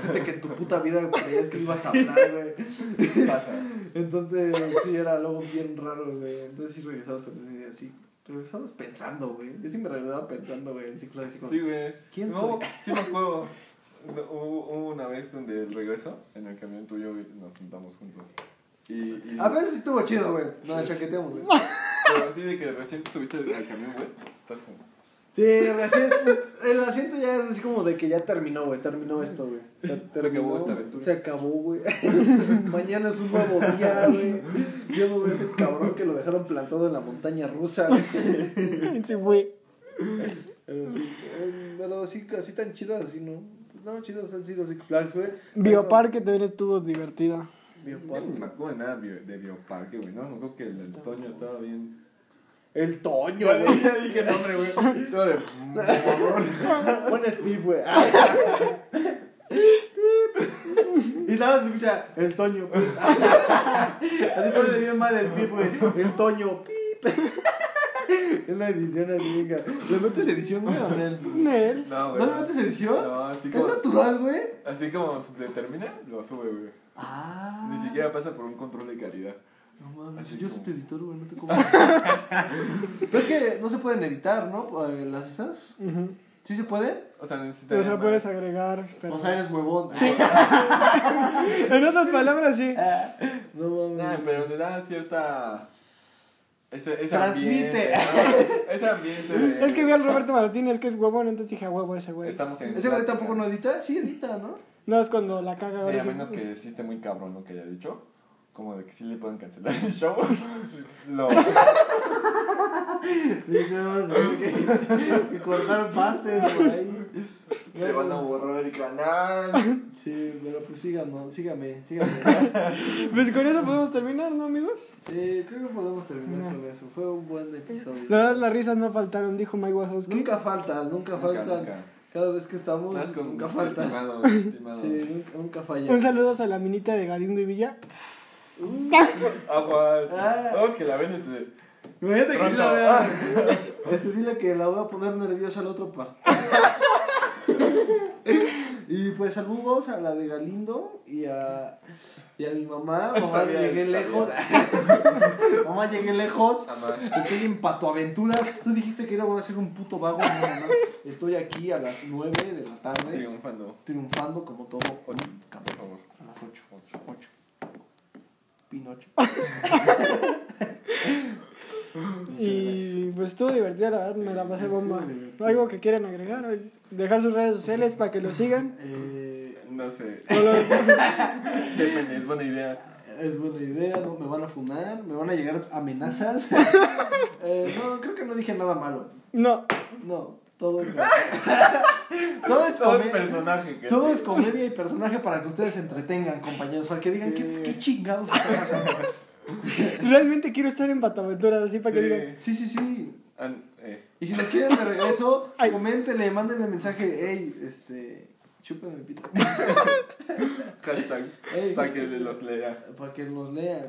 Gente que en tu puta vida creías que ibas a hablar, güey. Pasa. Entonces, sí, era luego bien raro, güey. Entonces sí regresabas con esa idea así. Regresabas pensando, güey. Yo sí me regresaba pensando, güey, en Flags, así como... Sí, güey. ¿Quién no, soy? Sí, me acuerdo. No, Hubo, hubo una vez donde el regreso, en el camión tuyo y nos sentamos juntos. Y, y, A veces estuvo chido, güey. No, chaqueteamos, güey. Pero así de que recién te subiste al camión, güey. Estás como. Sí, recién, el asiento ya es así como de que ya terminó, güey, terminó esto, güey. Se acabó esta aventura. Se acabó, güey. Mañana es un nuevo día, güey. Yo no voy a ser cabrón que lo dejaron plantado en la montaña rusa, güey. sí fui. Pero sí, eh, pero así, así tan chidas, así, ¿no? No, chidas han sido Six Flags, güey. Bioparque también estuvo divertida. Yo no Bioparque. me acuerdo de nada de, bio- de Bioparque, güey. No, me acuerdo que el, el Toño estaba bien. El Toño, Ya, güey. ya dije nombre, güey. De. Buen speed, güey. Y nada más se escucha el Toño. Así pone bien mal el pip, güey. El Toño. Pip. Es una edición así, venga. ¿Le metes edición, güey, o no? Nel. No, ¿No güey. le metes edición? No, así Es como. natural, güey. Así como se termina, lo sube, güey. Ah. Ni siquiera pasa por un control de calidad. No mames, Así yo soy tu editor, güey, no te como. Pero es que no se pueden editar, ¿no? Eh, Las esas. ¿Sí se puede? O sea, necesita. O sea, puedes agregar. pero- O sea, eres huevón. Sí. en otras palabras, sí. No mames. Nah, pero le da cierta. Ese, ese Transmite. Ambiente, ¿no? Ese ambiente de. Es que vi al Roberto Martínez, que es huevón, entonces dije, a huevo ese güey. Estamos en. ¿Ese güey tampoco no edita? Sí, edita, ¿no? No es cuando la caga Eh, ahora. a menos que sí esté muy cabrón lo que haya dicho. Como de que sí le pueden cancelar el show. lo. Que cortar partes por ahí. Se van a borrar el canal. Sí, pero pues síganos, sígame, sígame. Pues con eso podemos terminar, ¿no, amigos? Sí, creo que podemos terminar No. con eso. Fue un buen episodio. La verdad, las risas no faltaron, dijo Mike Wazowski. Nunca falta, nunca, Nunca, faltan. nunca. Cada vez que estamos, nunca falta. Estimados, estimados. Sí, nunca, nunca falla. Un saludo a la minita de Galindo y Villa. Aguas. Ah. Vamos que la ven este. Imagínate que la vea. Este, dile que la voy a poner nerviosa al otro partido. Y pues saludos a la de Galindo y a, y a mi mamá. Mamá, Sabía, llegué lejos. mamá, llegué lejos. Estoy en Patoaventura. Tú dijiste que era voy a ser un puto vago. No, no, no. Estoy aquí a las 9 de la tarde, Triunfando. triunfando como todo. Ocho, por favor. A las 8. Ocho. 8. Pinocho. Y pues estuvo divertida, la verdad, me la pasé bomba. ¿Algo que quieran agregar? Dejar sus redes sociales para que lo sigan. Eh, No sé. Depende, es buena idea. Es buena idea, no me van a fumar, me van a llegar amenazas. Eh, no, creo que no dije nada malo. No, No, todo es todo es Todo es comedia. personaje. que Todo te- es comedia y personaje para que ustedes se entretengan, compañeros, para que digan Sí. ¿qué, qué chingados está pasando. realmente quiero estar en Pataventura, así para que Sí. digan. Sí, sí, sí. Eh. Y si nos quieren de regreso, coméntenle, mándenle mensaje, hey, este, chúpenme el pito. Hashtag. Ey, Para que los lea. Para que nos lean.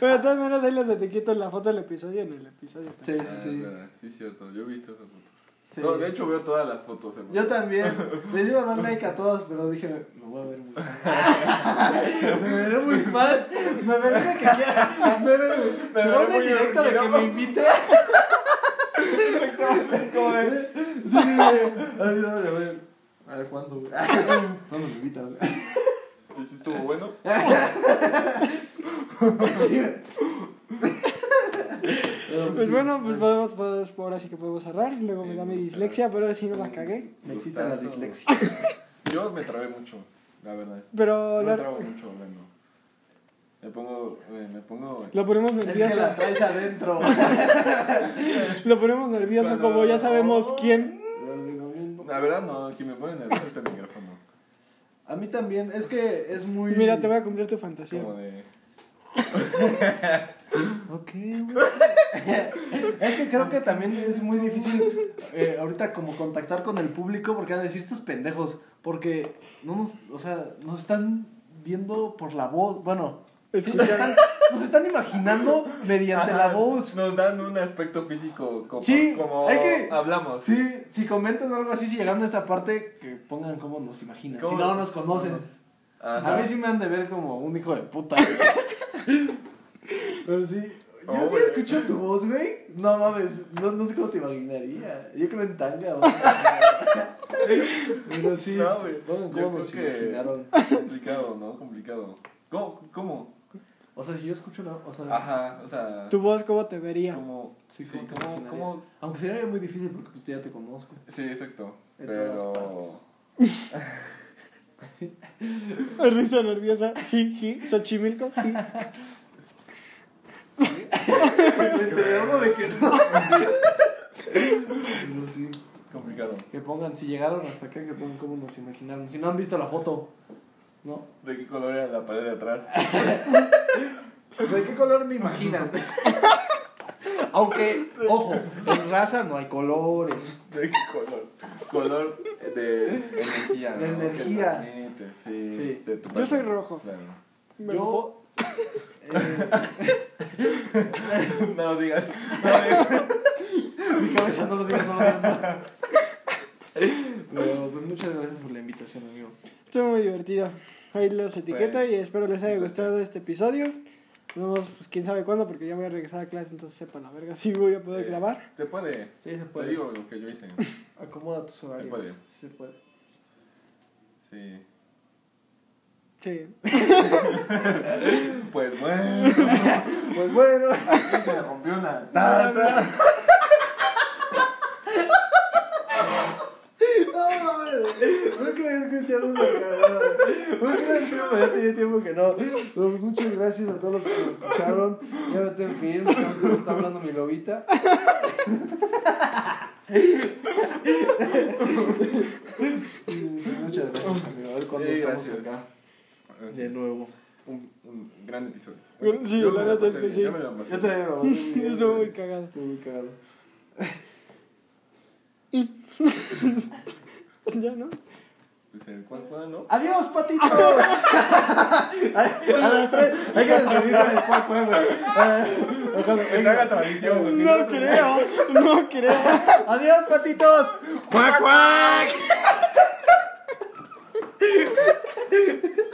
Pero de todas maneras, ahí les etiqueto la foto del episodio en el episodio. Sí, Ah, sí, sí. Sí, cierto. Yo he visto esas fotos. Sí. No, de hecho veo todas las fotos. hermano. Yo también. Les iba a dar like a todos, pero dije, me voy a ver muy fan. me veré muy fan. Me veré de que quiera. Me veré. Me veré muy directa de que me invite. Como de- Sí. Así, dale, a ver. A ver cuándo. ¿Cuándo me invitan? ¿Y si estuvo bueno? Sí. Pues bueno, pues podemos, podemos, ahora sí que podemos cerrar. Luego me da mi dislexia, pero ahora sí no la cagué. Me excita la dislexia. Yo me trabé mucho, la verdad. Pero me trabo mucho hablando. Me pongo, eh, me pongo... lo ponemos Es que nervioso. la traes adentro. Lo ponemos nervioso, como ya sabemos quién. Digo bien. La verdad no, quien me pone nervioso es el micrófono. A mí también, es que es muy. Mira, te voy a cumplir tu fantasía. Como de... Ok, güey. es que creo que también es muy difícil eh, ahorita como contactar con el público porque van a decir estos pendejos. Porque no nos, o sea, nos están viendo por la voz. Bueno, Escuchar. nos, están, imaginando mediante la voz. Nos dan un aspecto físico como, Sí, como hay que- hablamos. Sí, si comentan algo así, si llegaron a esta parte, que pongan cómo nos imaginan. ¿Cómo Si no nos conocen. Ajá. A mí sí me han de ver como un hijo de puta. Pero sí. Yo Oh, sí escucho tu voz, güey. No mames, no, no sé cómo te imaginaría. Yo creo en tanga, güey. Pero sí. No, güey. Pongan Yo cómo nos imaginaron. Complicado, ¿no? Complicado. ¿Cómo? ¿Cómo? O sea, si yo escucho una. O sea, Ajá, o sea... Tu voz, ¿cómo te vería? ¿Cómo? Sí, Sí, ¿cómo ¿cómo? ¿Cómo? Aunque sería muy difícil porque pues ya te conozco. Sí, exacto. En Pero... todas Risa nerviosa. Xochimilco. ji. Me enteré algo de que no. Pero sí. Complicado. Que pongan, si llegaron hasta acá, que pongan cómo nos imaginaron. Si no han visto la foto, ¿no? ¿De qué color era la pared de atrás? ¿De qué color me imaginan? Aunque, ojo, en raza no hay colores. ¿De qué color? Color de energía. De ¿no? energía. Transmite, sí. Sí. de tu Yo soy rojo. Claro. Me Yo. eh, No digas. No digas. mi cabeza no lo digas, no lo digas. Pero, pues muchas gracias por la invitación, amigo. Estuvo muy divertido. Ahí los etiqueto y espero les haya gustado este episodio. Vemos, pues quién sabe cuándo, porque ya voy a regresar a clase, entonces sepa la verga si voy a poder Eh, grabar. Se puede. Sí, se Te puede. digo lo que yo hice. Acomoda tus horarios. Se puede. Sí, se puede. Sí. Sí. Pues bueno. Pues bueno. Se rompió una taza. Una cagada. Un gran tiempo, ya tenía tiempo que no. Pero muchas gracias a todos los que lo escucharon. Ya me tengo que ir, me está hablando mi lobita. Muchas gracias, amigo. A ver cuándo Sí, estamos gracias. acá. De nuevo. Un, un gran episodio. Sí, Yo la neta es que sí. yo me pasé Yo también lo pasé. Estuvo muy cagado. Estuvo muy cagado. Ya, ¿no? Pues el cual cual, ¿no? ¡Adiós, patitos! a las tres. Hay que despedirme del cuac, cuac, güey. Ojalá- Que haga tradición. güey. No creo, no creo. ¡Adiós, patitos! ¡Cuac, cuac!